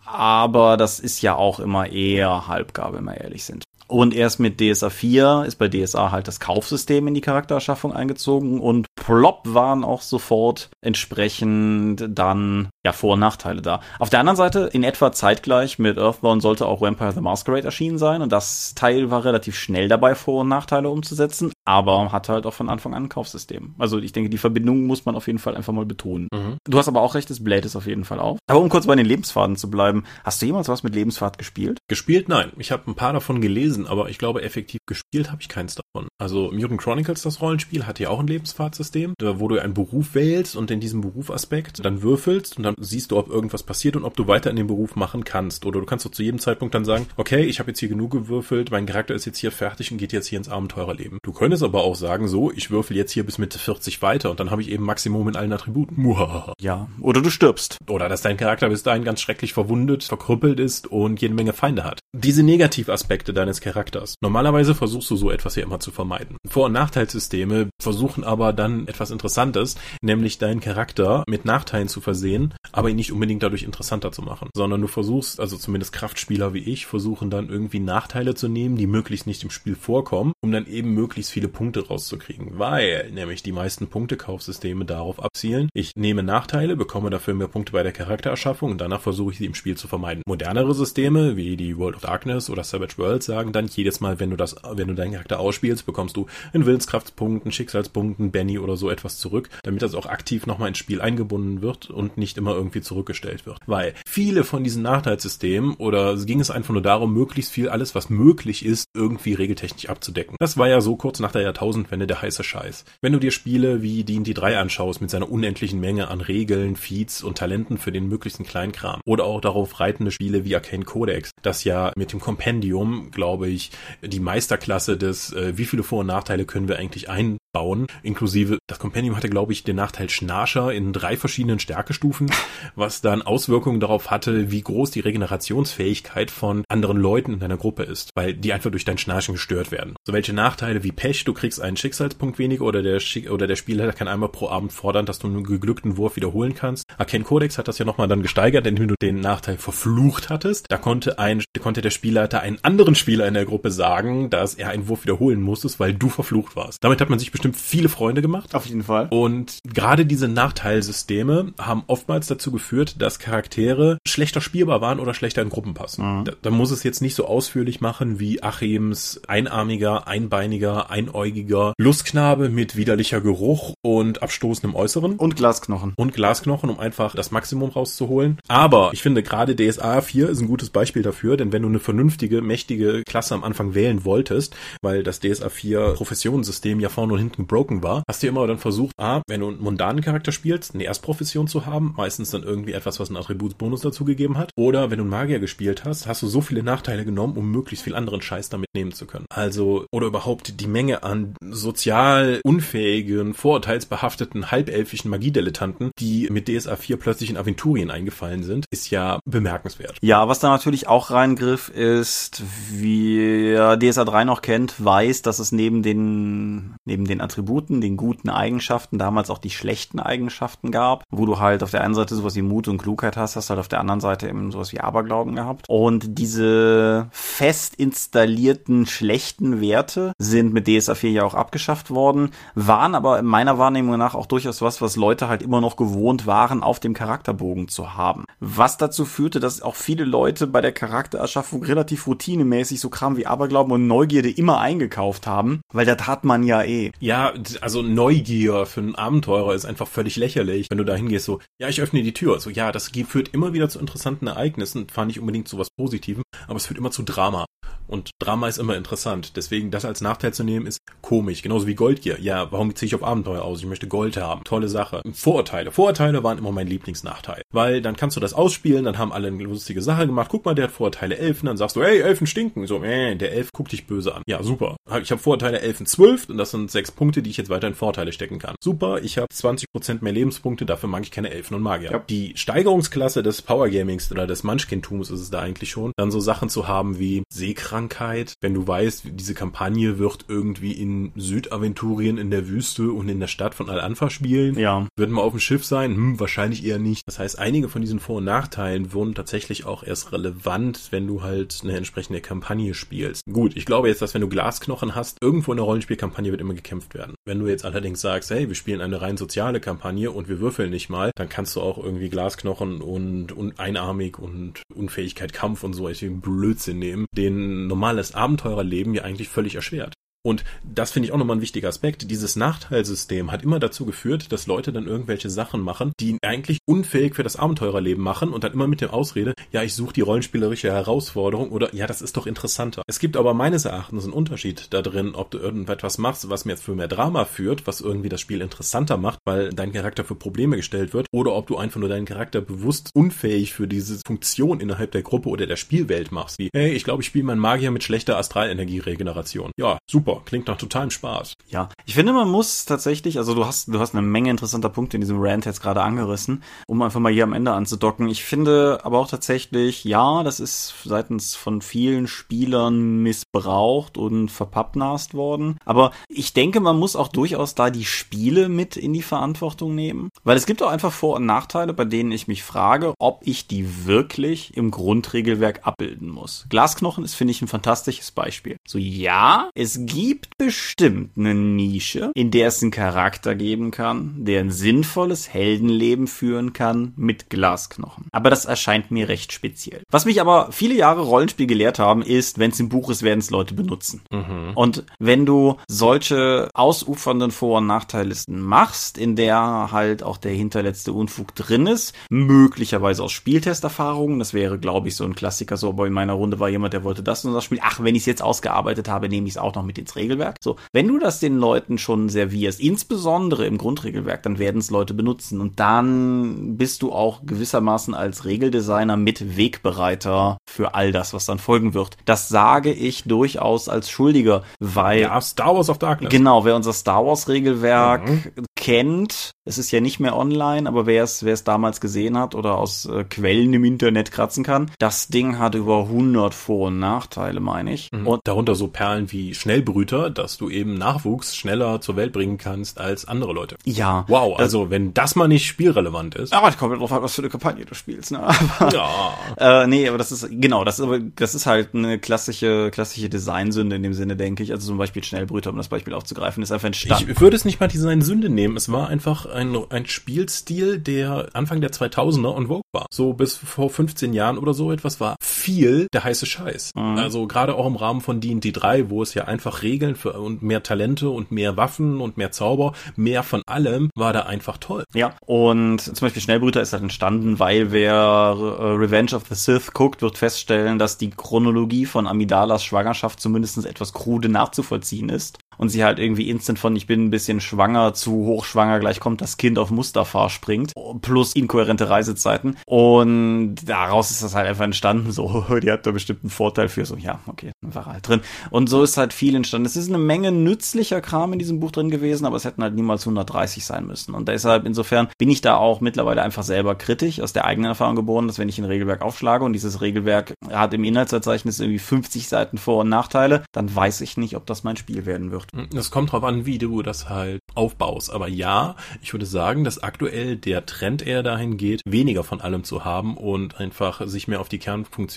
aber das ist ja auch immer eher Halbgabe, wenn wir ehrlich sind. Und erst mit DSA 4 ist bei DSA halt das Kaufsystem in die Charaktererschaffung eingezogen und plopp waren auch sofort entsprechend dann ja Vor- und Nachteile da. Auf der anderen Seite, in etwa zeitgleich mit Earthbound sollte auch Vampire the Masquerade erschienen sein und das Teil war relativ schnell dabei, Vor- und Nachteile umzusetzen, aber hatte halt auch von Anfang an ein Kaufsystem. Also ich denke, die Verbindung muss man auf jeden Fall einfach mal betonen. Mhm. Du hast aber auch recht, es bläht es auf jeden Fall auf. Aber um kurz bei den Lebensfaden zu bleiben, hast du jemals was mit Lebensfahrt gespielt? Gespielt, nein. Ich habe ein paar davon gelesen, aber ich glaube, effektiv gespielt habe ich keins davon. Also Mutant Chronicles, das Rollenspiel, hat ja auch ein Lebensfahrtsystem, wo du einen Beruf wählst und in diesem Berufaspekt dann würfelst und dann siehst du, ob irgendwas passiert und ob du weiter in den Beruf machen kannst. Oder du kannst doch zu jedem Zeitpunkt dann sagen, okay, ich habe jetzt hier genug gewürfelt, mein Charakter ist jetzt hier fertig und geht jetzt hier ins Abenteurerleben. Du könntest aber auch sagen, so, ich würfel jetzt hier bis Mitte 40 weiter und dann habe ich eben Maximum in allen Attributen. Muhaha. Ja, oder du stirbst. Oder dass dein Charakter bis dahin ganz schrecklich verwundet, verkrüppelt ist und jede Menge Feinde hat. Diese Negativaspekte deines Charakters. Normalerweise versuchst du so etwas ja immer zu vermeiden. Vor- und Nachteilssysteme versuchen aber dann etwas Interessantes, nämlich deinen Charakter mit Nachteilen zu versehen, aber ihn nicht unbedingt dadurch interessanter zu machen, sondern du versuchst, also zumindest Kraftspieler wie ich, versuchen dann irgendwie Nachteile zu nehmen, die möglichst nicht im Spiel vorkommen, um dann eben möglichst viele Punkte rauszukriegen, weil nämlich die meisten Punktekaufsysteme darauf abzielen, ich nehme Nachteile, bekomme dafür mehr Punkte bei der Charaktererschaffung und danach versuche ich sie im Spiel zu vermeiden. Modernere Systeme wie die World of Darkness oder Savage Worlds sagen dann jedes Mal, wenn du das, wenn du deinen Charakter ausspielst, bekommst du einen Willenskraftspunkt, einen Schicksalspunkt, einen Benny oder so etwas zurück, damit das auch aktiv nochmal ins Spiel eingebunden wird und nicht immer irgendwie zurückgestellt wird. Weil viele von diesen Nachteilssystemen oder ging es einfach nur darum, möglichst viel alles, was möglich ist, irgendwie regeltechnisch abzudecken. Das war ja so kurz nach der Jahrtausendwende der heiße Scheiß. Wenn du dir Spiele wie D&D 3 anschaust mit seiner unendlichen Menge an Regeln, Feeds und Talenten für den möglichsten Kleinkram oder auch darauf reitende Spiele wie Arcane Codex, das ja mit dem Kompendium, glaube ich, die Meisterklasse des, äh, wie viele Vor- und Nachteile können wir eigentlich einbauen, inklusive, das Kompendium hatte, glaube ich, den Nachteil Schnarcher in drei verschiedenen Stärkestufen, (laughs) was dann Auswirkungen darauf hatte, wie groß die Regenerationsfähigkeit von anderen Leuten in deiner Gruppe ist, weil die einfach durch dein Schnarchen gestört werden. So welche Nachteile wie Pech, du kriegst einen Schicksalspunkt weniger oder der, Schick oder der Spieler kann einmal pro Abend fordern, dass du einen geglückten Wurf wiederholen kannst. Arcane Codex hat das ja nochmal dann gesteigert, indem du den Nachteil verflucht hattest. Da konnte ein, konnte der Spielleiter einen anderen Spieler in der Gruppe sagen, dass er einen Wurf wiederholen musstest, weil du verflucht warst. Damit hat man sich bestimmt viele Freunde gemacht. Auf jeden Fall. Und gerade diese Nachteilsysteme haben oftmals dazu geführt, dass Charaktere schlechter spielbar waren oder schlechter in Gruppen passen. Mhm. Da, da, muss es jetzt nicht so ausführlich machen wie Achims einarmiger, einbeiniger, einäugiger Lustknabe mit widerlicher Geruch und abstoßendem Äußeren. Und Glasknochen. Und Glasknochen, um einfach das Maximum rauszuholen. Aber ich finde gerade DSA 4 ist ein gutes Beispiel dafür, denn wenn du eine vernünftige, mächtige Klasse am Anfang wählen wolltest, weil das DSA 4 Professionssystem ja vorne und hinten broken war, hast du immer dann versucht, ah, wenn du einen mundanen Charakter spielst, eine Erstprofession zu haben, meistens dann irgendwie etwas, was einen Attributsbonus dazu gegeben hat. Oder wenn du einen Magier gespielt hast, hast du so viele Nachteile genommen, um möglichst viel anderen Scheiß damit nehmen zu können. Also, oder überhaupt die Menge an sozial unfähigen, vorurteilsbehafteten, halbelfischen Magiedilettanten, die mit DSA 4 plötzlich in Aventurien eingefallen sind, ist ja bemerkenswert. Ja, was da natürlich auch reingriff, ist, wie DSA 3 noch kennt, weiß, dass es neben den, neben den Attributen, den guten Eigenschaften, damals auch die schlechten Eigenschaften gab, wo du halt auf der einen Seite sowas wie Mut und Klugheit hast, hast halt auf der anderen Seite eben sowas wie Aberglauben gehabt. Und diese fest installierten schlechten Werte sind mit DSA 4 ja auch abgeschafft worden, waren aber in meiner Wahrnehmung nach auch durchaus was, was Leute halt immer noch gewohnt waren, auf dem Charakterbogen zu haben. Was dazu führte, dass auch viele Leute bei der Charaktererschaffung relativ routinemäßig so Kram wie Aberglauben und Neugierde immer eingekauft haben, weil das hat man ja eh. Ja, also Neugier für einen Abenteurer ist einfach völlig lächerlich, wenn du da hingehst so, ja, ich öffne die Tür. So, ja, das führt immer wieder zu interessanten Ereignissen, fand ich unbedingt zu was Positivem, aber es führt immer zu Drama. Und Drama ist immer interessant. Deswegen das als Nachteil zu nehmen ist komisch. Genauso wie Goldgier. Ja, warum ziehe ich auf Abenteuer aus? Ich möchte Gold haben. Tolle Sache. Vorurteile. Vorurteile waren immer mein Lieblingsnachteil. Weil dann kannst du das ausspielen, dann haben alle eine lustige Sache gemacht. Guck mal, der hat Vorurteile Elfen. Dann sagst du, hey, Elfen stinken. So, äh, der Elf guckt dich böse an. Ja, super. Ich habe Vorurteile Elfen 12 und das sind sechs Lebenspunkte, die ich jetzt weiter in Vorteile stecken kann. Super, ich habe 20% mehr Lebenspunkte, dafür mag ich keine Elfen und Magier. Ja. Die Steigerungsklasse des Power Gamings oder des Munchkintums ist es da eigentlich schon, dann so Sachen zu haben wie Seekrankheit, wenn du weißt, diese Kampagne wird irgendwie in Südaventurien in der Wüste und in der Stadt von Al-Anfa spielen. Ja. Wird man auf dem Schiff sein? Hm, wahrscheinlich eher nicht. Das heißt, einige von diesen Vor- und Nachteilen wurden tatsächlich auch erst relevant, wenn du halt eine entsprechende Kampagne spielst. Gut, ich glaube jetzt, dass wenn du Glasknochen hast, irgendwo in der Rollenspielkampagne wird immer gekämpft werden. Wenn du jetzt allerdings sagst, hey, wir spielen eine rein soziale Kampagne und wir würfeln nicht mal, dann kannst du auch irgendwie Glasknochen und, und einarmig und Unfähigkeit Kampf und so ein Blödsinn nehmen, den normales Abenteurerleben ja eigentlich völlig erschwert. Und das finde ich auch nochmal ein wichtiger Aspekt. Dieses Nachteilsystem hat immer dazu geführt, dass Leute dann irgendwelche Sachen machen, die eigentlich unfähig für das Abenteurerleben machen und dann immer mit der Ausrede, ja, ich suche die rollenspielerische Herausforderung oder ja, das ist doch interessanter. Es gibt aber meines Erachtens einen Unterschied da drin, ob du irgendetwas machst, was mir jetzt für mehr Drama führt, was irgendwie das Spiel interessanter macht, weil dein Charakter für Probleme gestellt wird, oder ob du einfach nur deinen Charakter bewusst unfähig für diese Funktion innerhalb der Gruppe oder der Spielwelt machst. Wie, hey, ich glaube, ich spiele meinen Magier mit schlechter Astralenergieregeneration. Ja, super klingt nach totalem Spaß. Ja, ich finde, man muss tatsächlich, also du hast, du hast eine Menge interessanter Punkte in diesem Rant jetzt gerade angerissen, um einfach mal hier am Ende anzudocken. Ich finde aber auch tatsächlich, ja, das ist seitens von vielen Spielern missbraucht und verpappnast worden. Aber ich denke, man muss auch durchaus da die Spiele mit in die Verantwortung nehmen. Weil es gibt auch einfach Vor- und Nachteile, bei denen ich mich frage, ob ich die wirklich im Grundregelwerk abbilden muss. Glasknochen ist, finde ich, ein fantastisches Beispiel. So, ja, es gibt gibt bestimmt eine Nische, in der es einen Charakter geben kann, der ein sinnvolles Heldenleben führen kann mit Glasknochen. Aber das erscheint mir recht speziell. Was mich aber viele Jahre Rollenspiel gelehrt haben, ist, wenn es im Buch ist, werden es Leute benutzen. Mhm. Und wenn du solche ausufernden Vor- und Nachteillisten machst, in der halt auch der hinterletzte Unfug drin ist, möglicherweise aus Spieltesterfahrungen, das wäre, glaube ich, so ein Klassiker, so, aber in meiner Runde war jemand, der wollte das und das Spiel. Ach, wenn ich es jetzt ausgearbeitet habe, nehme ich es auch noch mit ins Regelwerk. So, wenn du das den Leuten schon servierst, insbesondere im Grundregelwerk, dann werden es Leute benutzen und dann bist du auch gewissermaßen als Regeldesigner mit Wegbereiter für all das, was dann folgen wird. Das sage ich durchaus als Schuldiger, weil ja, Star Wars of Darkness. Genau, wer unser Star Wars Regelwerk mhm. kennt, es ist ja nicht mehr online, aber wer es wer es damals gesehen hat oder aus äh, Quellen im Internet kratzen kann, das Ding hat über 100 Vor- und Nachteile, meine ich. Mhm. Und darunter so Perlen wie Schnellbrüter, dass du eben Nachwuchs schneller zur Welt bringen kannst als andere Leute. Ja. Wow, also wenn das mal nicht spielrelevant ist. Aber ich komme drauf an, was für eine Kampagne du spielst, ne? (laughs) Aber, ja. Äh, nee, aber das ist genau, das ist aber das ist halt eine klassische klassische Designsünde in dem Sinne, denke ich. Also zum Beispiel Schnellbrüter, um das Beispiel aufzugreifen, ist einfach entstanden. Ich würde es nicht mal Designsünde nehmen. Es war einfach ein, ein Spielstil, der Anfang der 2000er und Vogue war. So bis vor 15 Jahren oder so etwas war viel der heiße Scheiß. Mhm. Also gerade auch im Rahmen von D&D 3, wo es ja einfach Regeln für und mehr Talente und mehr Waffen und mehr Zauber, mehr von allem, war da einfach toll. Ja, und zum Beispiel Schnellbrüter ist halt entstanden, weil wer äh, Revenge of the Sith guckt, wird feststellen, dass die Chronologie von Amidalas Schwangerschaft zumindest etwas krude nachzuvollziehen ist und sie halt irgendwie instant von ich bin ein bisschen schwanger zu hochschwanger, gleich kommt das Kind auf Mustafa springt, plus inkohärente Reisezeiten und daraus ist das halt einfach entstanden, so, (laughs) die hat da bestimmt einen Vorteil für, so, ja, okay, war halt drin und so ist halt viel entstanden. Es ist eine Menge nützlicher Kram in diesem Buch drin gewesen, aber es hätten halt niemals 130 sein müssen und deshalb insofern bin ich da auch mittlerweile einfach selber kritisch, aus der eigenen Erfahrung geboren, dass wenn ich ein Regelwerk aufschlage und dieses Regelwerk hat im Inhaltsverzeichnis irgendwie 50 Seiten Vor- und Nachteile, dann weiß ich nicht, ob das mein Spiel werden wird. Es kommt drauf an, wie du das halt aufbaust. Aber ja, ich würde sagen, dass aktuell der Trend eher dahin geht, weniger von allem zu haben und einfach sich mehr auf die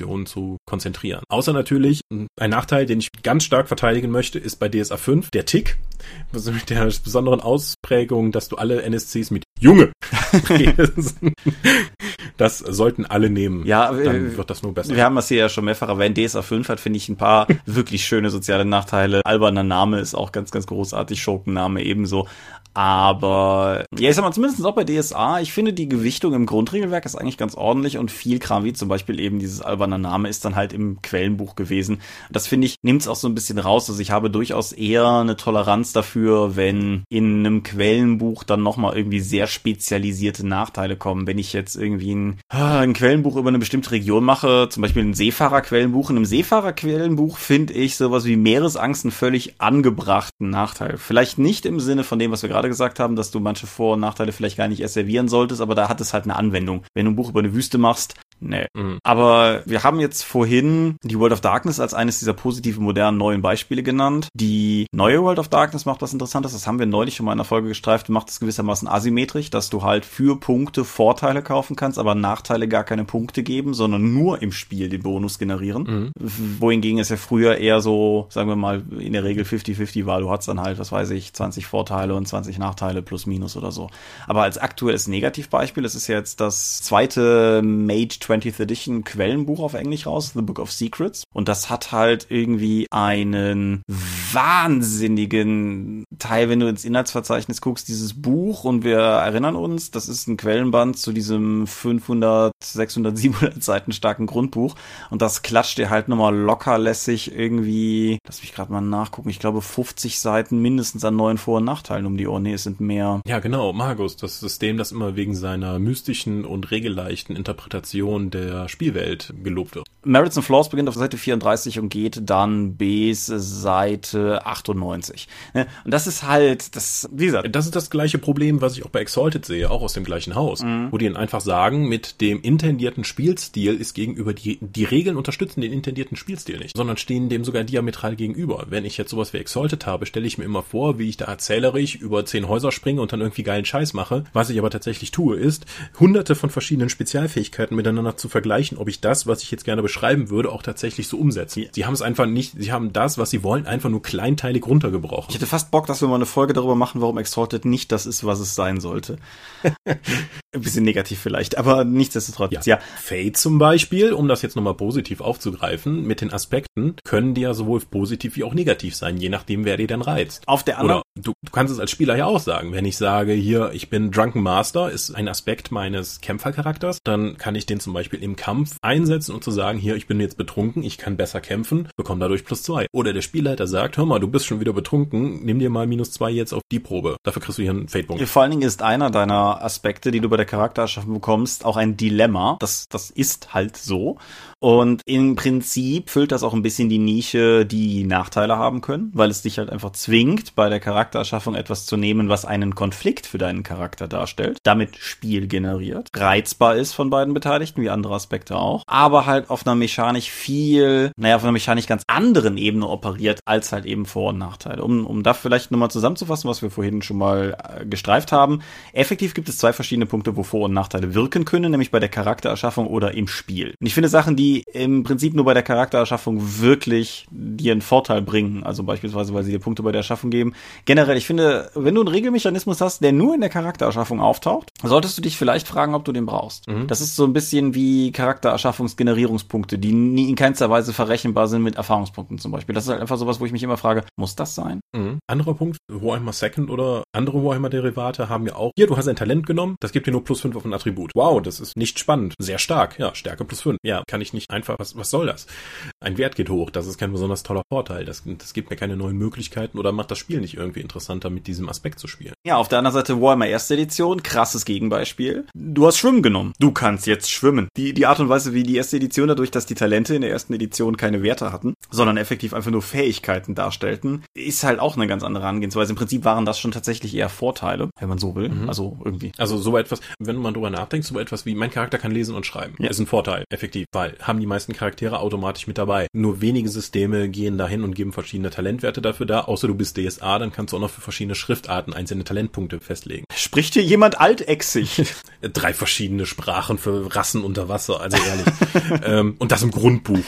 Kernfunktionen zu konzentrieren. Außer natürlich, ein Nachteil, den ich ganz stark verteidigen möchte, ist bei DSA 5 der Tick. Also mit der besonderen Ausprägung, dass du alle NSCs mit Junge (laughs) Das sollten alle nehmen. Ja, dann wird das nur besser. Wir haben das hier ja schon mehrfach erwähnt. DSA 5 hat, finde ich, ein paar (laughs) wirklich schöne soziale Nachteile. Alberner Name ist auch ganz, ganz großartig. Schurkenname ebenso. Aber ja, ich sag mal, zumindest auch bei DSA, ich finde die Gewichtung im Grundregelwerk ist eigentlich ganz ordentlich und viel Kram, wie zum Beispiel eben dieses alberne Name, ist dann halt im Quellenbuch gewesen. Das finde ich, nimmt es auch so ein bisschen raus. Also ich habe durchaus eher eine Toleranz dafür, wenn in einem Quellenbuch dann nochmal irgendwie sehr spezialisierte Nachteile kommen. Wenn ich jetzt irgendwie ein, ah, ein Quellenbuch über eine bestimmte Region mache, zum Beispiel ein Seefahrerquellenbuch, in einem Seefahrerquellenbuch finde ich sowas wie Meeresangst einen völlig angebrachten Nachteil. Vielleicht nicht im Sinne von dem, was wir gerade gesagt haben, dass du manche Vor- und Nachteile vielleicht gar nicht erst servieren solltest, aber da hat es halt eine Anwendung. Wenn du ein Buch über eine Wüste machst, Nee. Mhm. Aber wir haben jetzt vorhin die World of Darkness als eines dieser positiven, modernen, neuen Beispiele genannt. Die neue World of Darkness macht was Interessantes. Das haben wir neulich schon mal in der Folge gestreift. Macht es gewissermaßen asymmetrisch, dass du halt für Punkte Vorteile kaufen kannst, aber Nachteile gar keine Punkte geben, sondern nur im Spiel den Bonus generieren. Mhm. Wohingegen es ja früher eher so, sagen wir mal, in der Regel 50-50 war. Du hattest dann halt, was weiß ich, 20 Vorteile und 20 Nachteile plus minus oder so. Aber als aktuelles Negativbeispiel, es ist jetzt das zweite Mage 20th Edition Quellenbuch auf Englisch raus, The Book of Secrets. Und das hat halt irgendwie einen wahnsinnigen Teil, wenn du ins Inhaltsverzeichnis guckst, dieses Buch. Und wir erinnern uns, das ist ein Quellenband zu diesem 500, 600, 700 Seiten starken Grundbuch. Und das klatscht dir halt nochmal lockerlässig irgendwie, lass mich gerade mal nachgucken, ich glaube 50 Seiten mindestens an neuen Vor- und Nachteilen um die Ohren. Nee, es sind mehr. Ja, genau, Magus, das System, das immer wegen seiner mystischen und regelleichten Interpretation der Spielwelt gelobt wird. Merits and Flaws beginnt auf Seite 34 und geht dann bis Seite 98. Ne? Und das ist halt, das, wie gesagt. Das ist das gleiche Problem, was ich auch bei Exalted sehe, auch aus dem gleichen Haus, mhm. wo die dann einfach sagen, mit dem intendierten Spielstil ist gegenüber die, die Regeln unterstützen den intendierten Spielstil nicht, sondern stehen dem sogar diametral gegenüber. Wenn ich jetzt sowas wie Exalted habe, stelle ich mir immer vor, wie ich da erzählerisch über zehn Häuser springe und dann irgendwie geilen Scheiß mache. Was ich aber tatsächlich tue, ist, hunderte von verschiedenen Spezialfähigkeiten miteinander zu vergleichen, ob ich das, was ich jetzt gerne beschreiben würde, auch tatsächlich so umsetze. Sie haben es einfach nicht, sie haben das, was sie wollen, einfach nur kleinteilig runtergebrochen. Ich hätte fast Bock, dass wir mal eine Folge darüber machen, warum Exalted nicht das ist, was es sein sollte. (laughs) Ein bisschen negativ vielleicht, aber nichtsdestotrotz, ja. ja. Fate zum Beispiel, um das jetzt nochmal positiv aufzugreifen, mit den Aspekten, können die ja sowohl positiv wie auch negativ sein, je nachdem, wer dir denn reizt. Auf der anderen. Oder du, du kannst es als Spieler ja auch sagen. Wenn ich sage, hier, ich bin Drunken Master, ist ein Aspekt meines Kämpfercharakters, dann kann ich den zum Beispiel im Kampf einsetzen und zu sagen, hier, ich bin jetzt betrunken, ich kann besser kämpfen, bekomme dadurch plus zwei. Oder der Spielleiter sagt, hör mal, du bist schon wieder betrunken, nimm dir mal minus zwei jetzt auf die Probe. Dafür kriegst du hier einen Fate-Punkt. Vor allen Dingen ist einer deiner Aspekte, die du bei der Charaktererschaffung bekommst, auch ein Dilemma. Das, das ist halt so. Und im Prinzip füllt das auch ein bisschen die Nische, die Nachteile haben können, weil es dich halt einfach zwingt, bei der Charaktererschaffung etwas zu nehmen, was einen Konflikt für deinen Charakter darstellt, damit Spiel generiert, reizbar ist von beiden Beteiligten, wie andere Aspekte auch, aber halt auf einer mechanisch viel, naja, auf einer mechanisch ganz anderen Ebene operiert, als halt eben Vor- und Nachteile. Um, um da vielleicht nochmal zusammenzufassen, was wir vorhin schon mal äh, gestreift haben. Effektiv gibt es zwei verschiedene Punkte, wo Vor- und Nachteile wirken können, nämlich bei der Charaktererschaffung oder im Spiel. Und ich finde Sachen, die die im Prinzip nur bei der Charaktererschaffung wirklich dir einen Vorteil bringen. Also beispielsweise, weil sie dir Punkte bei der Erschaffung geben. Generell, ich finde, wenn du einen Regelmechanismus hast, der nur in der Charaktererschaffung auftaucht, solltest du dich vielleicht fragen, ob du den brauchst. Mhm. Das ist so ein bisschen wie Charaktererschaffungsgenerierungspunkte, die nie in keinster Weise verrechenbar sind mit Erfahrungspunkten zum Beispiel. Das ist halt einfach sowas, wo ich mich immer frage, muss das sein? Mhm. Anderer Punkt, Warhammer Second oder andere Warhammer-Derivate haben ja auch, hier, du hast ein Talent genommen, das gibt dir nur plus fünf auf ein Attribut. Wow, das ist nicht spannend. Sehr stark. Ja, Stärke plus fünf. Ja, kann ich nicht nicht einfach, was, was soll das? Ein Wert geht hoch, das ist kein besonders toller Vorteil. Das, das gibt mir keine neuen Möglichkeiten oder macht das Spiel nicht irgendwie interessanter, mit diesem Aspekt zu spielen. Ja, auf der anderen Seite Warhammer erste Edition, krasses Gegenbeispiel. Du hast Schwimmen genommen. Du kannst jetzt schwimmen. Die, die Art und Weise, wie die erste Edition dadurch, dass die Talente in der ersten Edition keine Werte hatten, sondern effektiv einfach nur Fähigkeiten darstellten, ist halt auch eine ganz andere Herangehensweise. Im Prinzip waren das schon tatsächlich eher Vorteile, wenn man so will. Mhm. Also irgendwie. Also so etwas, wenn man drüber nachdenkt, so etwas wie mein Charakter kann lesen und schreiben, ja. ist ein Vorteil, effektiv, weil haben die meisten Charaktere automatisch mit dabei. Nur wenige Systeme gehen dahin und geben verschiedene Talentwerte dafür da. Außer du bist DSA, dann kannst du auch noch für verschiedene Schriftarten einzelne Talentpunkte festlegen. Spricht hier jemand altexig? (laughs) Drei verschiedene Sprachen für Rassen unter Wasser, also ehrlich. (laughs) ähm, Und das im Grundbuch.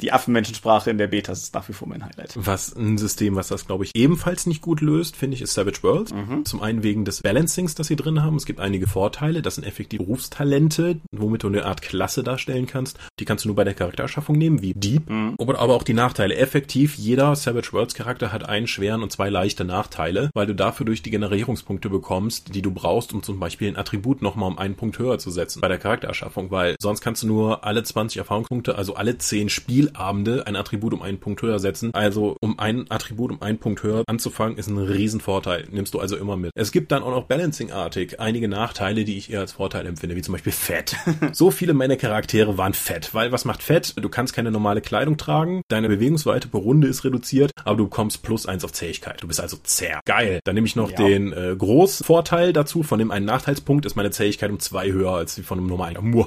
Die Affenmenschensprache in der Beta ist nach wie vor mein Highlight. Was ein System, was das, glaube ich, ebenfalls nicht gut löst, finde ich, ist Savage Worlds. Mhm. Zum einen wegen des Balancings, das sie drin haben. Es gibt einige Vorteile. Das sind effektiv Berufstalente, womit du eine Art Klasse darstellen kannst. Die kannst du nur bei der Charaktererschaffung nehmen, wie Dieb. Mhm. Aber auch die Nachteile. Effektiv, jeder Savage Worlds Charakter hat einen schweren und zwei leichte Nachteile, weil du dafür durch die Generierungspunkte bekommst, die du brauchst, um zum Beispiel ein Attribut nochmal um einen Punkt höher zu setzen bei der Charaktererschaffung, weil sonst kannst du nur alle 20 Erfahrungspunkte, also alle 10 Spielabende ein Attribut um einen Punkt höher setzen. Also um ein Attribut um einen Punkt höher anzufangen, ist ein Riesenvorteil. Nimmst du also immer mit. Es gibt dann auch noch Balancing-artig einige Nachteile, die ich eher als Vorteil empfinde, wie zum Beispiel Fett. (laughs) so viele meiner Charaktere waren fett, weil was macht Fett? Du kannst keine normale Kleidung tragen, deine Bewegungsweite pro Runde ist reduziert, aber du bekommst plus eins auf Zähigkeit. Du bist also zäh. Geil. Dann nehme ich noch ja. den äh, Großvorteil dazu. Von dem einen Nachteilspunkt ist meine Zähigkeit um zwei höher als die von einem normalen. (laughs)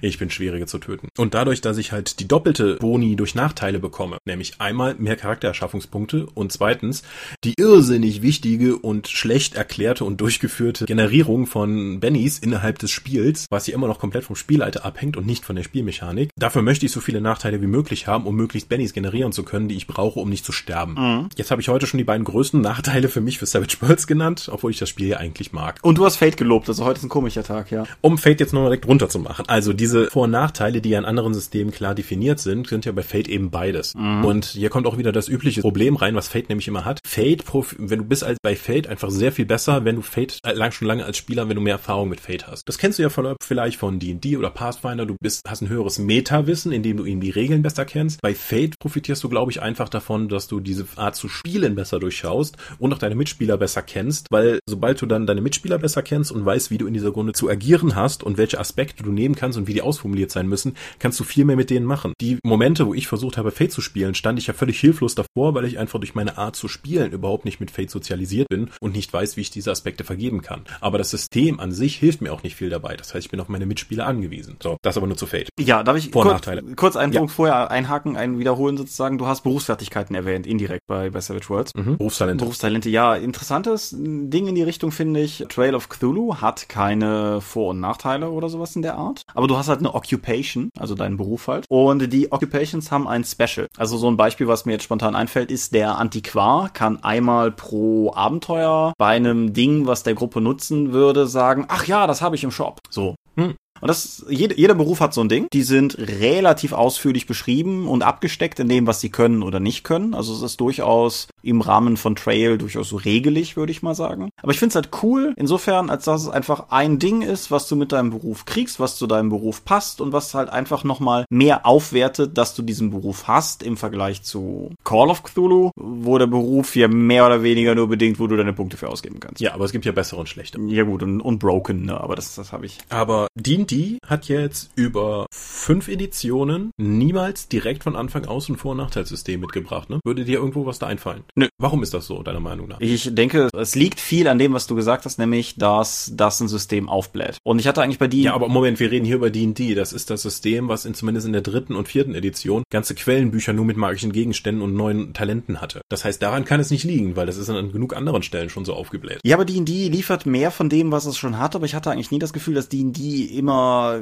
Ich bin schwieriger zu töten. Und dadurch, dass ich halt die doppelte Boni durch Nachteile bekomme, nämlich einmal mehr Charaktererschaffungspunkte und zweitens die irrsinnig wichtige und schlecht erklärte und durchgeführte Generierung von Bennys innerhalb des Spiels, was hier immer noch komplett vom Spielleiter abhängt und nicht von der Spielmechanik. Dafür möchte ich so viele Nachteile wie möglich haben, um möglichst Bennys generieren zu können, die ich brauche, um nicht zu sterben. Mhm. Jetzt habe ich heute schon die beiden größten Nachteile für mich für Savage Worlds genannt, obwohl ich das Spiel ja eigentlich mag. Und du hast Fate gelobt, also heute ist ein komischer Tag, ja. Um Fate jetzt noch direkt runterzumachen. Also diese Vor- und Nachteile, die ja in anderen Systemen klar definiert sind, sind ja bei Fate eben beides. Mhm. Und hier kommt auch wieder das übliche Problem rein, was Fate nämlich immer hat. Fate, wenn du bist als bei Fate einfach sehr viel besser, wenn du Fate lang schon lange als Spieler, wenn du mehr Erfahrung mit Fate hast. Das kennst du ja vielleicht von D&D oder Pathfinder. Du bist, hast ein höheres Meta-Wissen, indem du eben die Regeln besser kennst. Bei Fate profitierst du, glaube ich, einfach davon, dass du diese Art zu spielen besser durchschaust und auch deine Mitspieler besser kennst, weil sobald du dann deine Mitspieler besser kennst und weißt, wie du in dieser Runde zu agieren hast und welche Aspekte du nehmen kannst und wie die ausformuliert sein müssen, kannst du viel mehr mit denen machen. Die Momente, wo ich versucht habe, Fate zu spielen, stand ich ja völlig hilflos davor, weil ich einfach durch meine Art zu spielen überhaupt nicht mit Fate sozialisiert bin und nicht weiß, wie ich diese Aspekte vergeben kann. Aber das System an sich hilft mir auch nicht viel dabei. Das heißt, ich bin auf meine Mitspieler angewiesen. So, das aber nur zu Fate. Ja, darf ich kurz, kurz einen ja. Punkt vorher einhaken, einen wiederholen sozusagen. Du hast Berufsfertigkeiten erwähnt, indirekt bei, bei Savage Worlds. Mhm. Berufstalente. Berufstalente, ja. Interessantes Ding in die Richtung finde ich. Trail of Cthulhu hat keine Vor- und Nachteile oder sowas in der Art. Aber du hast halt eine Occupation, also deinen Beruf halt. Und die Occupations haben ein Special. Also so ein Beispiel, was mir jetzt spontan einfällt, ist der Antiquar kann einmal pro Abenteuer bei einem Ding, was der Gruppe nutzen würde, sagen, ach ja, das habe ich im Shop. So. Hm. Und das, jeder, jeder Beruf hat so ein Ding. Die sind relativ ausführlich beschrieben und abgesteckt in dem, was sie können oder nicht können. Also es ist durchaus im Rahmen von Trail durchaus so regelig, würde ich mal sagen. Aber ich finde es halt cool, insofern, als dass es einfach ein Ding ist, was du mit deinem Beruf kriegst, was zu deinem Beruf passt und was halt einfach nochmal mehr aufwertet, dass du diesen Beruf hast im Vergleich zu Call of Cthulhu, wo der Beruf ja mehr oder weniger nur bedingt, wo du deine Punkte für ausgeben kannst. Ja, aber es gibt ja bessere und schlechte. Ja gut, und, und Broken, ne? aber das, das habe ich. Aber dient D&D hat jetzt über fünf Editionen niemals direkt von Anfang aus ein Vor- und Nachteilssystem mitgebracht. Ne? Würde dir irgendwo was da einfallen? Nö. Warum ist das so, deiner Meinung nach? Ich denke, es liegt viel an dem, was du gesagt hast, nämlich, dass das ein System aufbläht. Und ich hatte eigentlich bei die... Ja, aber Moment, wir reden hier über D&D. Das ist das System, was in, zumindest in der dritten und vierten Edition ganze Quellenbücher nur mit magischen Gegenständen und neuen Talenten hatte. Das heißt, daran kann es nicht liegen, weil das ist an genug anderen Stellen schon so aufgebläht. Ja, aber D&D liefert mehr von dem, was es schon hat, aber ich hatte eigentlich nie das Gefühl, dass D&D immer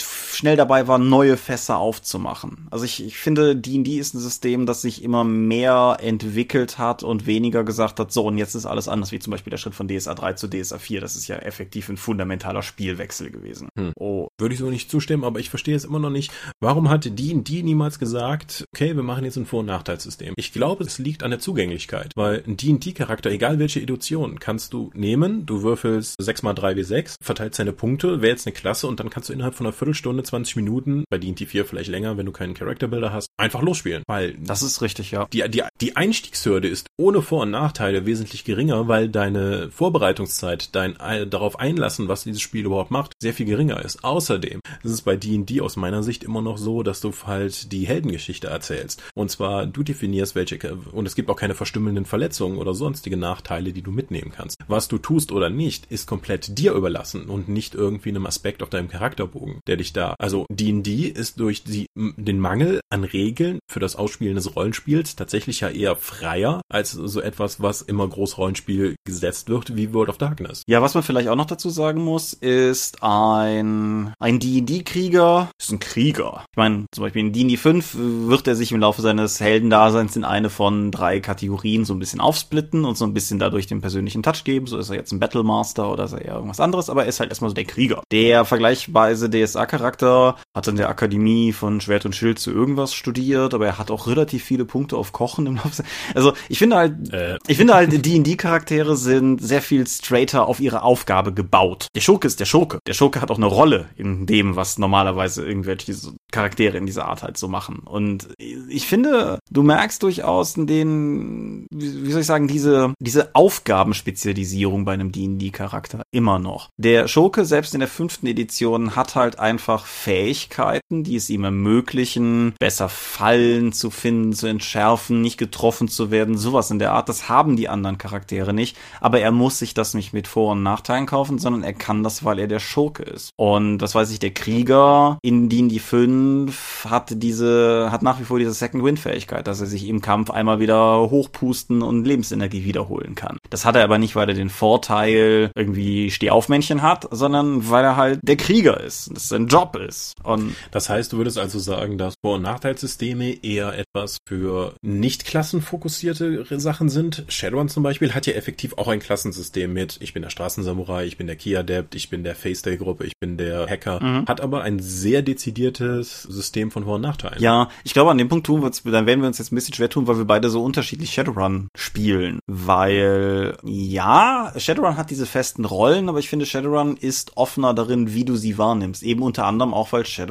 schnell dabei war, neue Fässer aufzumachen. Also ich, ich finde, D&D ist ein System, das sich immer mehr entwickelt hat und weniger gesagt hat, so und jetzt ist alles anders, wie zum Beispiel der Schritt von DSA 3 zu DSA 4. Das ist ja effektiv ein fundamentaler Spielwechsel gewesen. Hm. Oh. Würde ich so nicht zustimmen, aber ich verstehe es immer noch nicht. Warum hat D&D niemals gesagt, okay, wir machen jetzt ein Vor- und Nachteilssystem? Ich glaube, es liegt an der Zugänglichkeit, weil ein D&D-Charakter, egal welche Edition, kannst du nehmen, du würfelst 6 mal 3 wie 6, verteilst deine Punkte, wählst eine Klasse und dann kannst du innerhalb von einer Viertelstunde, 20 Minuten, bei D&D 4 vielleicht länger, wenn du keinen Character Builder hast, einfach losspielen. Weil das ist richtig, ja. Die, die, die Einstiegshürde ist ohne Vor- und Nachteile wesentlich geringer, weil deine Vorbereitungszeit, dein darauf einlassen, was dieses Spiel überhaupt macht, sehr viel geringer ist. Außerdem ist es bei D&D aus meiner Sicht immer noch so, dass du halt die Heldengeschichte erzählst. Und zwar du definierst welche, und es gibt auch keine verstümmelnden Verletzungen oder sonstige Nachteile, die du mitnehmen kannst. Was du tust oder nicht, ist komplett dir überlassen und nicht irgendwie einem Aspekt auf deinem Charakterbogen der dich da, also D&D D&D ist durch die, den Mangel an Regeln für das Ausspielen des Rollenspiels tatsächlich ja eher freier als so etwas, was immer groß Rollenspiel gesetzt wird, wie World of Darkness. Ja, was man vielleicht auch noch dazu sagen muss, ist ein, ein D&D-Krieger ist ein Krieger. Ich meine, zum Beispiel in D&D 5 wird er sich im Laufe seines Heldendaseins in eine von drei Kategorien so ein bisschen aufsplitten und so ein bisschen dadurch den persönlichen Touch geben. So ist er jetzt ein Battlemaster oder ist er eher irgendwas anderes, aber er ist halt erstmal so der Krieger. Der vergleichweise DSA-Charakter hat in der Akademie von Schwert und Schild zu irgendwas studiert, aber er hat auch relativ viele Punkte auf Kochen im Laufe. Also ich finde halt, äh. ich finde halt, D&D-Charaktere sind sehr viel straighter auf ihre Aufgabe gebaut. Der Schurke ist der Schurke. Der Schurke hat auch eine Rolle in dem, was normalerweise irgendwelche Charaktere in dieser Art halt so machen. Und ich finde, du merkst durchaus in den, wie soll ich sagen, diese, diese Aufgabenspezialisierung bei einem D&D-Charakter immer noch. Der Schurke, selbst in der fünften Edition, hat halt einfach Fähigkeiten, die es ihm ermöglichen, besser Fallen zu finden, zu entschärfen, nicht getroffen zu werden, sowas in der Art. Das haben die anderen Charaktere nicht. Aber er muss sich das nicht mit Vor- und Nachteilen kaufen, sondern er kann das, weil er der Schurke ist. Und das weiß ich, der Krieger in D&D 5 hat diese, hat nach wie vor diese Second Wind Fähigkeit, dass er sich im Kampf einmal wieder hochpusten und Lebensenergie wiederholen kann. Das hat er aber nicht, weil er den Vorteil irgendwie Stehaufmännchen hat, sondern weil er halt der Krieger ist, das sein Job ist. Und das heißt, du würdest also sagen, dass Vor- und Nachteilssysteme eher etwas für nicht klassenfokussierte Sachen sind. Shadowrun zum Beispiel hat ja effektiv auch ein Klassensystem mit, ich bin der Straßensamurai, ich bin der Key-Adept, ich bin der Face-Day-Gruppe, ich bin der Hacker, mhm. hat aber ein sehr dezidiertes System von Vor- und Nachteilen. Ja, ich glaube, an dem Punkt tun wir uns, dann werden wir uns jetzt ein bisschen schwer tun, weil wir beide so unterschiedlich Shadowrun spielen. Weil, ja, Shadowrun hat diese festen Rollen, aber ich finde, Shadowrun ist offener darin, wie du sie wahrnimmst. Eben unter anderem auch, weil Shadowrun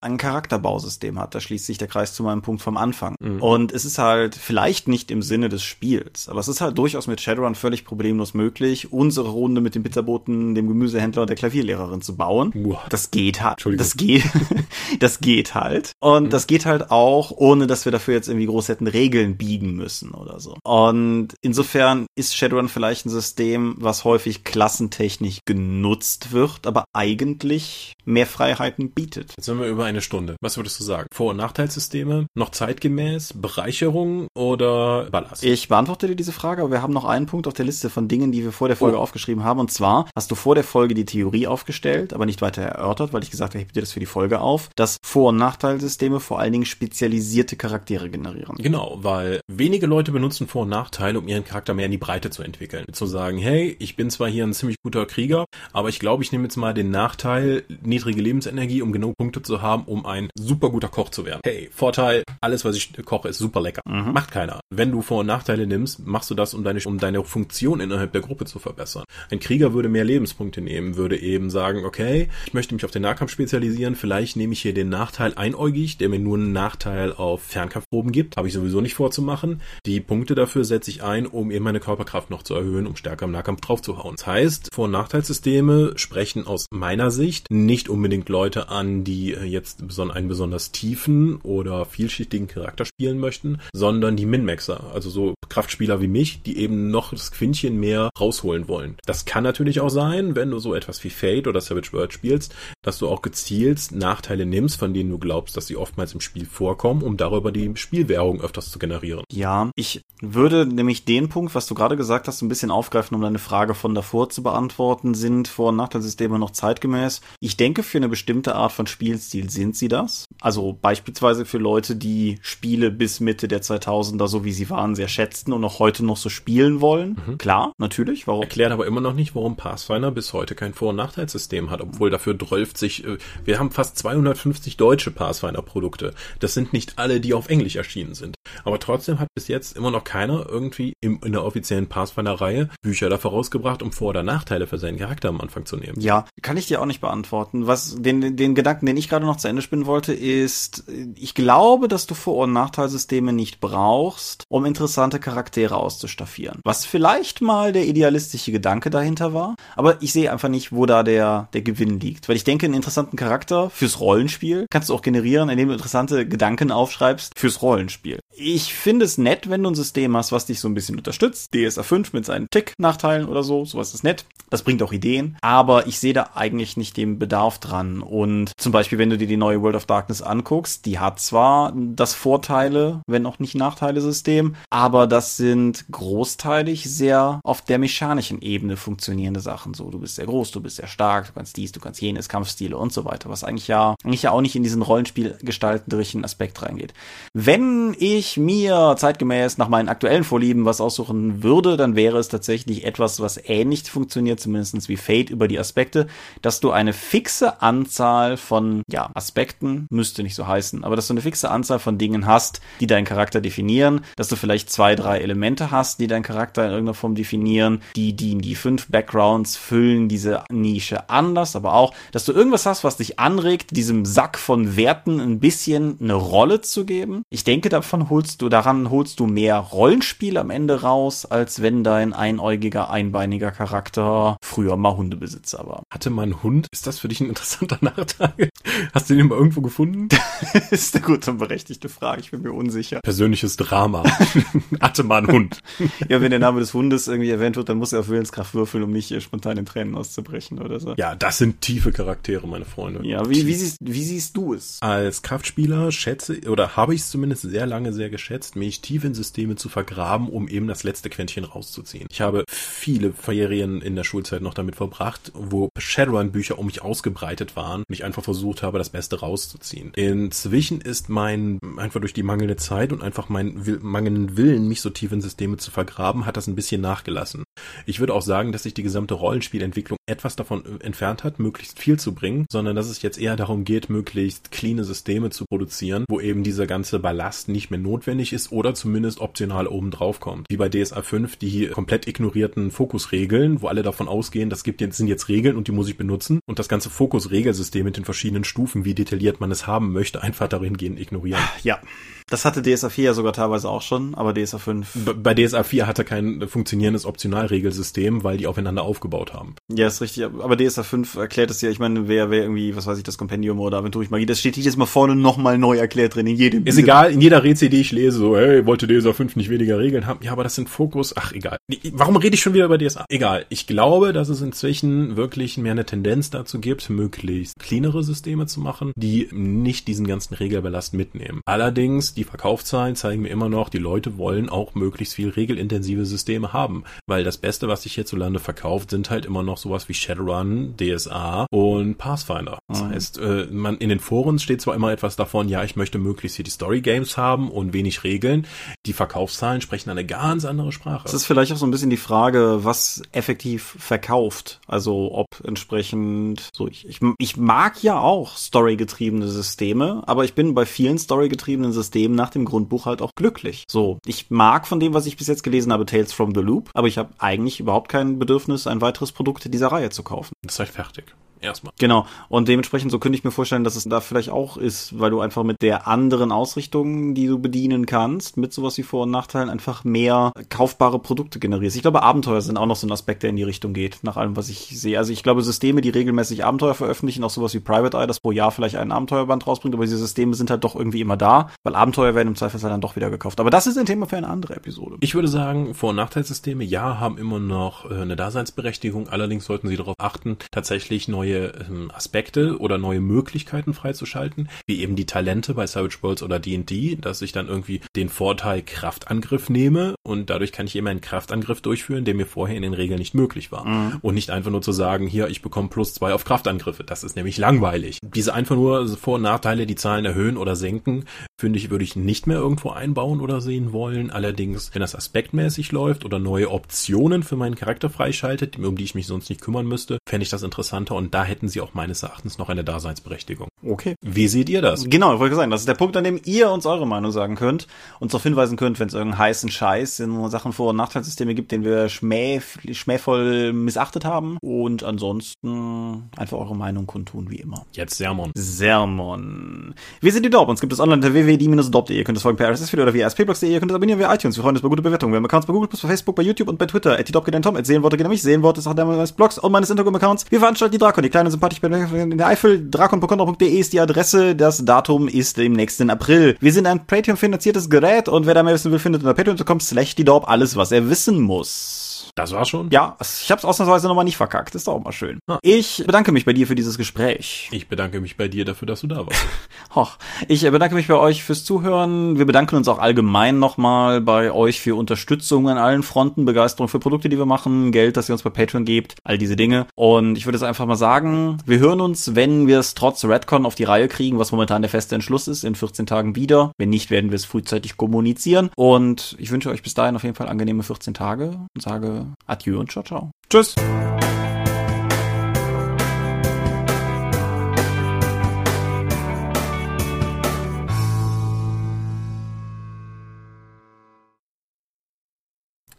ein Charakterbausystem hat. Da schließt sich der Kreis zu meinem Punkt vom Anfang. Mhm. Und es ist halt vielleicht nicht im Sinne des Spiels, aber es ist halt durchaus mit Shadowrun völlig problemlos möglich, unsere Runde mit dem Pizzaboten, dem Gemüsehändler und der Klavierlehrerin zu bauen. Uah. Das geht halt. Das geht, (laughs) das geht halt. Und mhm. das geht halt auch, ohne dass wir dafür jetzt irgendwie groß hätten Regeln biegen müssen oder so. Und insofern ist Shadowrun vielleicht ein System, was häufig klassentechnisch genutzt wird, aber eigentlich mehr Freiheiten bietet. Jetzt sind wir über eine Stunde. Was würdest du sagen? Vor- und Nachteilssysteme? Noch zeitgemäß? Bereicherung oder Ballast? Ich beantworte dir diese Frage, aber wir haben noch einen Punkt auf der Liste von Dingen, die wir vor der Folge oh. aufgeschrieben haben. Und zwar hast du vor der Folge die Theorie aufgestellt, aber nicht weiter erörtert, weil ich gesagt habe, ich dir das für die Folge auf, dass Vor- und Nachteilssysteme vor allen Dingen spezialisierte Charaktere generieren. Genau, weil wenige Leute benutzen Vor- und Nachteile, um ihren Charakter mehr in die Breite zu entwickeln. Zu sagen, hey, ich bin zwar hier ein ziemlich guter Krieger, aber ich glaube, ich nehme jetzt mal den Nachteil, niedrige Lebensenergie, um genug Punkte zu haben, um ein super guter Koch zu werden. Hey, Vorteil, alles, was ich koche, ist super lecker. Mhm. Macht keiner. Wenn du Vor- und Nachteile nimmst, machst du das, um deine, um deine Funktion innerhalb der Gruppe zu verbessern. Ein Krieger würde mehr Lebenspunkte nehmen, würde eben sagen, okay, ich möchte mich auf den Nahkampf spezialisieren, vielleicht nehme ich hier den Nachteil einäugig, der mir nur einen Nachteil auf Fernkampfproben gibt. Habe ich sowieso nicht vorzumachen. Die Punkte dafür setze ich ein, um eben meine Körperkraft noch zu erhöhen, um stärker im Nahkampf draufzuhauen. Das heißt, Vor- und Nachteilssysteme sprechen aus meiner Sicht nicht unbedingt Leute an, die äh, jetzt einen besonders tiefen oder vielschichtigen Charakter spielen möchten, sondern die Min-Maxer, also so Kraftspieler wie mich, die eben noch das Quintchen mehr rausholen wollen. Das kann natürlich auch sein, wenn du so etwas wie Fate oder Savage World spielst, dass du auch gezielt Nachteile nimmst, von denen du glaubst, dass sie oftmals im Spiel vorkommen, um darüber die Spielwährung öfters zu generieren. Ja, ich würde nämlich den Punkt, was du gerade gesagt hast, ein bisschen aufgreifen, um deine Frage von davor zu beantworten. Sind Vor- und Nachteilsysteme noch zeitgemäß? Ich denke, für eine bestimmte Art von Spielstil sind sie das. Also beispielsweise für Leute, die Spiele bis Mitte der 2000er, so wie sie waren, sehr schätzten und auch heute noch so spielen wollen. Mhm. Klar, natürlich. Warum? Erklärt aber immer noch nicht, warum Pathfinder bis heute kein Vor- und Nachteilssystem hat, obwohl dafür 12 äh, wir haben fast 250 deutsche Pathfinder-Produkte. Das sind nicht alle, die auf Englisch erschienen sind. Aber trotzdem hat bis jetzt immer noch keiner irgendwie im, in der offiziellen Pathfinder-Reihe Bücher dafür rausgebracht, um Vor- oder Nachteile für seinen Charakter am Anfang zu nehmen. Ja, kann ich dir auch nicht beantworten. Was den, den Gedanken, den ich gerade noch zu Ende spinnen wollte, ist, ich glaube, dass du Vor- und Nachteilsysteme nicht brauchst, um interessante Charaktere auszustaffieren. Was vielleicht mal der idealistische Gedanke dahinter war, aber ich sehe einfach nicht, wo da der, der Gewinn liegt. Weil ich denke, einen interessanten Charakter fürs Rollenspiel kannst du auch generieren, indem du interessante Gedanken aufschreibst fürs Rollenspiel. Ich finde es nett, wenn du ein System hast, was dich so ein bisschen unterstützt. DSA 5 mit seinen Tick-Nachteilen oder so, sowas ist nett. Das bringt auch Ideen. Aber ich sehe da eigentlich nicht den Bedarf dran. Und zum Beispiel, wenn du dir die neue World of Darkness anguckst, die hat zwar das Vorteile, wenn auch nicht Nachteile-System, aber das sind großteilig sehr auf der mechanischen Ebene funktionierende Sachen. So, du bist sehr groß, du bist sehr stark, du kannst dies, du kannst jenes, Kampfstile und so weiter, was eigentlich ja, eigentlich ja auch nicht in diesen Rollenspielgestalterischen Aspekt reingeht. Wenn ich mir zeitgemäß nach meinen aktuellen Vorlieben was aussuchen würde, dann wäre es tatsächlich etwas, was ähnlich funktioniert, zumindest wie Fate über die Aspekte, dass du eine fixe Anzahl von, ja, Aspekten, müsste nicht so heißen, aber dass du eine fixe Anzahl von Dingen hast, die deinen Charakter definieren, dass du vielleicht zwei, drei Elemente hast, die deinen Charakter in irgendeiner Form definieren, die, die, die fünf Backgrounds füllen diese Nische anders, aber auch, dass du irgendwas hast, was dich anregt, diesem Sack von Werten ein bisschen eine Rolle zu geben. Ich denke, davon holst du, daran holst du mehr Rollenspiel am Ende raus, als wenn dein einäugiger, einbeiniger Charakter früher mal Hundebesitzer war. Hatte man einen Hund? Ist das für dich ein interessanter (laughs) Nachteil? Hast du den mal irgendwo gefunden? (laughs) das ist eine gute und berechtigte Frage. Ich bin mir unsicher. Persönliches Drama. (laughs) Hatte man einen Hund? ja, wenn der Name des Hundes irgendwie erwähnt wird, dann muss er auf Willenskraft würfeln, um nicht spontan in Tränen auszubrechen oder so. Ja, das sind tiefe Charaktere, meine Freunde. Ja, wie, wie, siehst, wie siehst du es? Als Kraftspieler schätze, oder habe ich es zumindest sehr lange sehr geschätzt, mich tief in Systeme zu vergraben, um eben das letzte Quäntchen rauszuziehen. Ich habe viele Ferien in der Schulzeit noch damit verbracht, wo Shadowrun-Bücher um mich ausgebreitet waren und ich einfach versucht habe, das Beste rauszuziehen. Inzwischen ist mein, einfach durch die mangelnde Zeit und einfach mein mangelnden Willen, mich so tief in Systeme zu vergraben, hat das ein bisschen nachgelassen. Ich würde auch sagen, dass sich die gesamte Rollenspielentwicklung etwas davon entfernt hat, möglichst viel zu bringen, sondern dass es jetzt eher darum geht, möglichst cleane Systeme zu produzieren, wo eben dieser ganze Ballast nicht mehr notwendig ist oder zumindest optional oben drauf kommt. Wie bei DSA 5 die komplett ignorierten Fokusregeln, wo alle davon ausgehen, das gibt jetzt, sind jetzt Regeln und die muss ich benutzen und das ganze Fokusregelsystem mit den verschiedenen Stufen, wie detailliert man es haben möchte, (laughs) einfach darin gehen ignorieren. Ja. Das hatte DSA 4 ja sogar teilweise auch schon, aber DSA 5. Bei DSA 4 hatte kein funktionierendes Optionalregelsystem, weil die aufeinander aufgebaut haben. Ja, ist richtig. Aber DSA 5 erklärt es ja, ich meine, wer, wer irgendwie, was weiß ich, das Kompendium oder Aventurich Magie, das steht jedes Mal vorne nochmal neu erklärt drin, in jedem. Ist egal, in jeder Rätsel, die ich lese, so, hey, wollte DSA 5 nicht weniger Regeln haben? Ja, aber das sind Fokus, ach, egal. Warum rede ich schon wieder über DSA? Egal. Ich glaube, dass es inzwischen wirklich mehr eine Tendenz dazu gibt, möglichst cleanere Systeme zu machen, die nicht diesen ganzen Regelballast mitnehmen. Allerdings, die Verkaufszahlen zeigen mir immer noch, die Leute wollen auch möglichst viel regelintensive Systeme haben, weil das Beste, was sich hierzulande verkauft, sind halt immer noch sowas wie Shadowrun, DSA und Pathfinder. Das mhm. heißt, äh, man in den Foren steht zwar immer etwas davon, ja, ich möchte möglichst hier die Story Games haben und wenig Regeln. Die Verkaufszahlen sprechen eine ganz andere Sprache. Das ist vielleicht auch so ein bisschen die Frage, was effektiv verkauft. Also ob entsprechend so ich, ich, ich mag ja auch storygetriebene Systeme, aber ich bin bei vielen storygetriebenen Systemen nach dem Grundbuch halt auch glücklich. So, ich mag von dem, was ich bis jetzt gelesen habe, Tales from the Loop, aber ich habe eigentlich überhaupt kein Bedürfnis, ein weiteres Produkt dieser Reihe zu kaufen. Das ist halt fertig erstmal. Genau. Und dementsprechend, so könnte ich mir vorstellen, dass es da vielleicht auch ist, weil du einfach mit der anderen Ausrichtung, die du bedienen kannst, mit sowas wie Vor- und Nachteilen, einfach mehr kaufbare Produkte generierst. Ich glaube, Abenteuer sind auch noch so ein Aspekt, der in die Richtung geht, nach allem, was ich sehe. Also ich glaube, Systeme, die regelmäßig Abenteuer veröffentlichen, auch sowas wie Private Eye, das pro Jahr vielleicht einen Abenteuerband rausbringt, aber diese Systeme sind halt doch irgendwie immer da, weil Abenteuer werden im Zweifelsfall dann doch wieder gekauft. Aber das ist ein Thema für eine andere Episode. Ich würde sagen, Vor- und Nachteilssysteme, ja, haben immer noch äh, eine Daseinsberechtigung. Allerdings sollten sie darauf achten, tatsächlich neue ähm, Aspekte oder neue Möglichkeiten freizuschalten, wie eben die Talente bei Savage Worlds oder D&D, dass ich dann irgendwie den Vorteil Kraftangriff nehme und dadurch kann ich eben einen Kraftangriff durchführen, der mir vorher in den Regeln nicht möglich war. Mhm. Und nicht einfach nur zu sagen, hier, ich bekomme plus zwei auf Kraftangriffe. Das ist nämlich langweilig. Diese einfach nur Vor- und Nachteile, die Zahlen erhöhen oder senken, finde ich, würde ich nicht mehr irgendwo einbauen oder sehen wollen. Allerdings, wenn das aspektmäßig läuft oder neue Optionen für meinen Charakter freischaltet, um die ich mich sonst nicht kümmern müsste, fände ich das interessanter und da hätten sie auch meines Erachtens noch eine Daseinsberechtigung. Okay. Wie seht ihr das? Genau, ich wollte sagen, das ist der Punkt, an dem ihr uns eure Meinung sagen könnt, uns darauf hinweisen könnt, wenn es irgendeinen heißen Scheiß in Sachen Vor- und Nachteilssysteme gibt, den wir schmäh, schmähvoll missachtet haben. Und ansonsten einfach eure Meinung kundtun, wie immer. Jetzt Sermon. Sermon. Wir sind die Dorp, uns gibt es online unter www.die-dorp.de. Ihr könnt es folgen per RSS-Feed oder via spblogs.de. Ihr könnt es abonnieren via iTunes. Wir freuen uns bei gute Bewertungen. Wir haben Accounts bei Google, bei Facebook, bei YouTube und bei Twitter. At die Dorp geht Tom, at Seelenworte geht an mich. Seelenworte ist auch der meines Blogs und meines Instagram Instagram-Accounts. Wir veranstalten die Drakon, die kleine sympathische in der Eifel. Drakon.de ist die Adresse. Das Datum ist im nächsten April. Wir sind ein Patreon-finanziertes Gerät und wer da mehr wissen will, findet unter patreon.com slash die alles, was er wissen muss. Das war schon? Ja, ich habe es ausnahmsweise nochmal nicht verkackt. Ist auch mal schön. Ich bedanke mich bei dir für dieses Gespräch. Ich bedanke mich bei dir dafür, dass du da warst. (laughs) Hoch. Ich bedanke mich bei euch fürs Zuhören. Wir bedanken uns auch allgemein nochmal bei euch für Unterstützung an allen Fronten, Begeisterung für Produkte, die wir machen, Geld, das ihr uns bei Patreon gebt, all diese Dinge. Und ich würde jetzt einfach mal sagen, wir hören uns, wenn wir es trotz Redcon auf die Reihe kriegen, was momentan der feste Entschluss ist, in 14 Tagen wieder. Wenn nicht, werden wir es frühzeitig kommunizieren. Und ich wünsche euch bis dahin auf jeden Fall angenehme 14 Tage und sage adieu und ciao, ciao. Tschüss.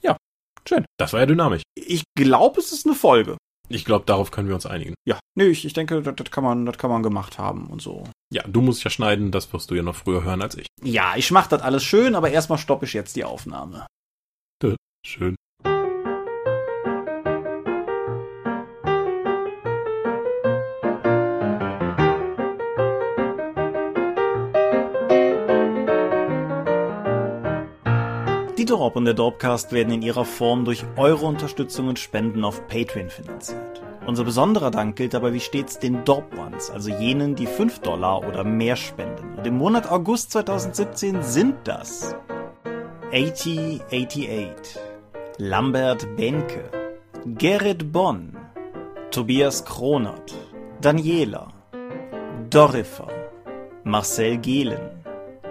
Ja, schön. Das war ja dynamisch. Ich glaube, es ist eine Folge. Ich glaube, darauf können wir uns einigen. Ja, nee, ich, ich denke, das, das, kann man, das kann man gemacht haben und so. Ja, du musst ja schneiden, das wirst du ja noch früher hören als ich. Ja, ich mach das alles schön, aber erstmal stoppe ich jetzt die Aufnahme. Schön. Dorp und der Dorpcast werden in ihrer Form durch eure Unterstützung und Spenden auf Patreon finanziert. Unser besonderer Dank gilt dabei wie stets den Dorp Ones, also jenen, die 5 Dollar oder mehr spenden. Und im Monat August 2017 sind das 8088, Lambert Benke, Gerrit Bonn, Tobias Kronert, Daniela, Dorifer, Marcel Gehlen,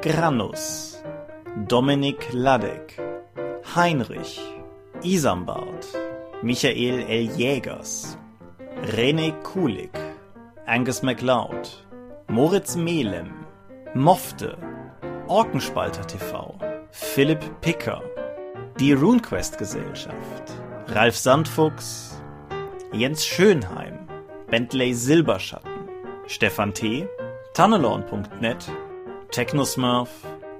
Granus, Dominik Ladek, Heinrich, Isambard, Michael L. Jägers, René Kulik, Angus MacLeod, Moritz Melem, Mofte, Orkenspalter TV, Philipp Picker, die RuneQuest Gesellschaft, Ralf Sandfuchs, Jens Schönheim, Bentley Silberschatten, Stefan T., Tunnelorn.net, Technosmurf,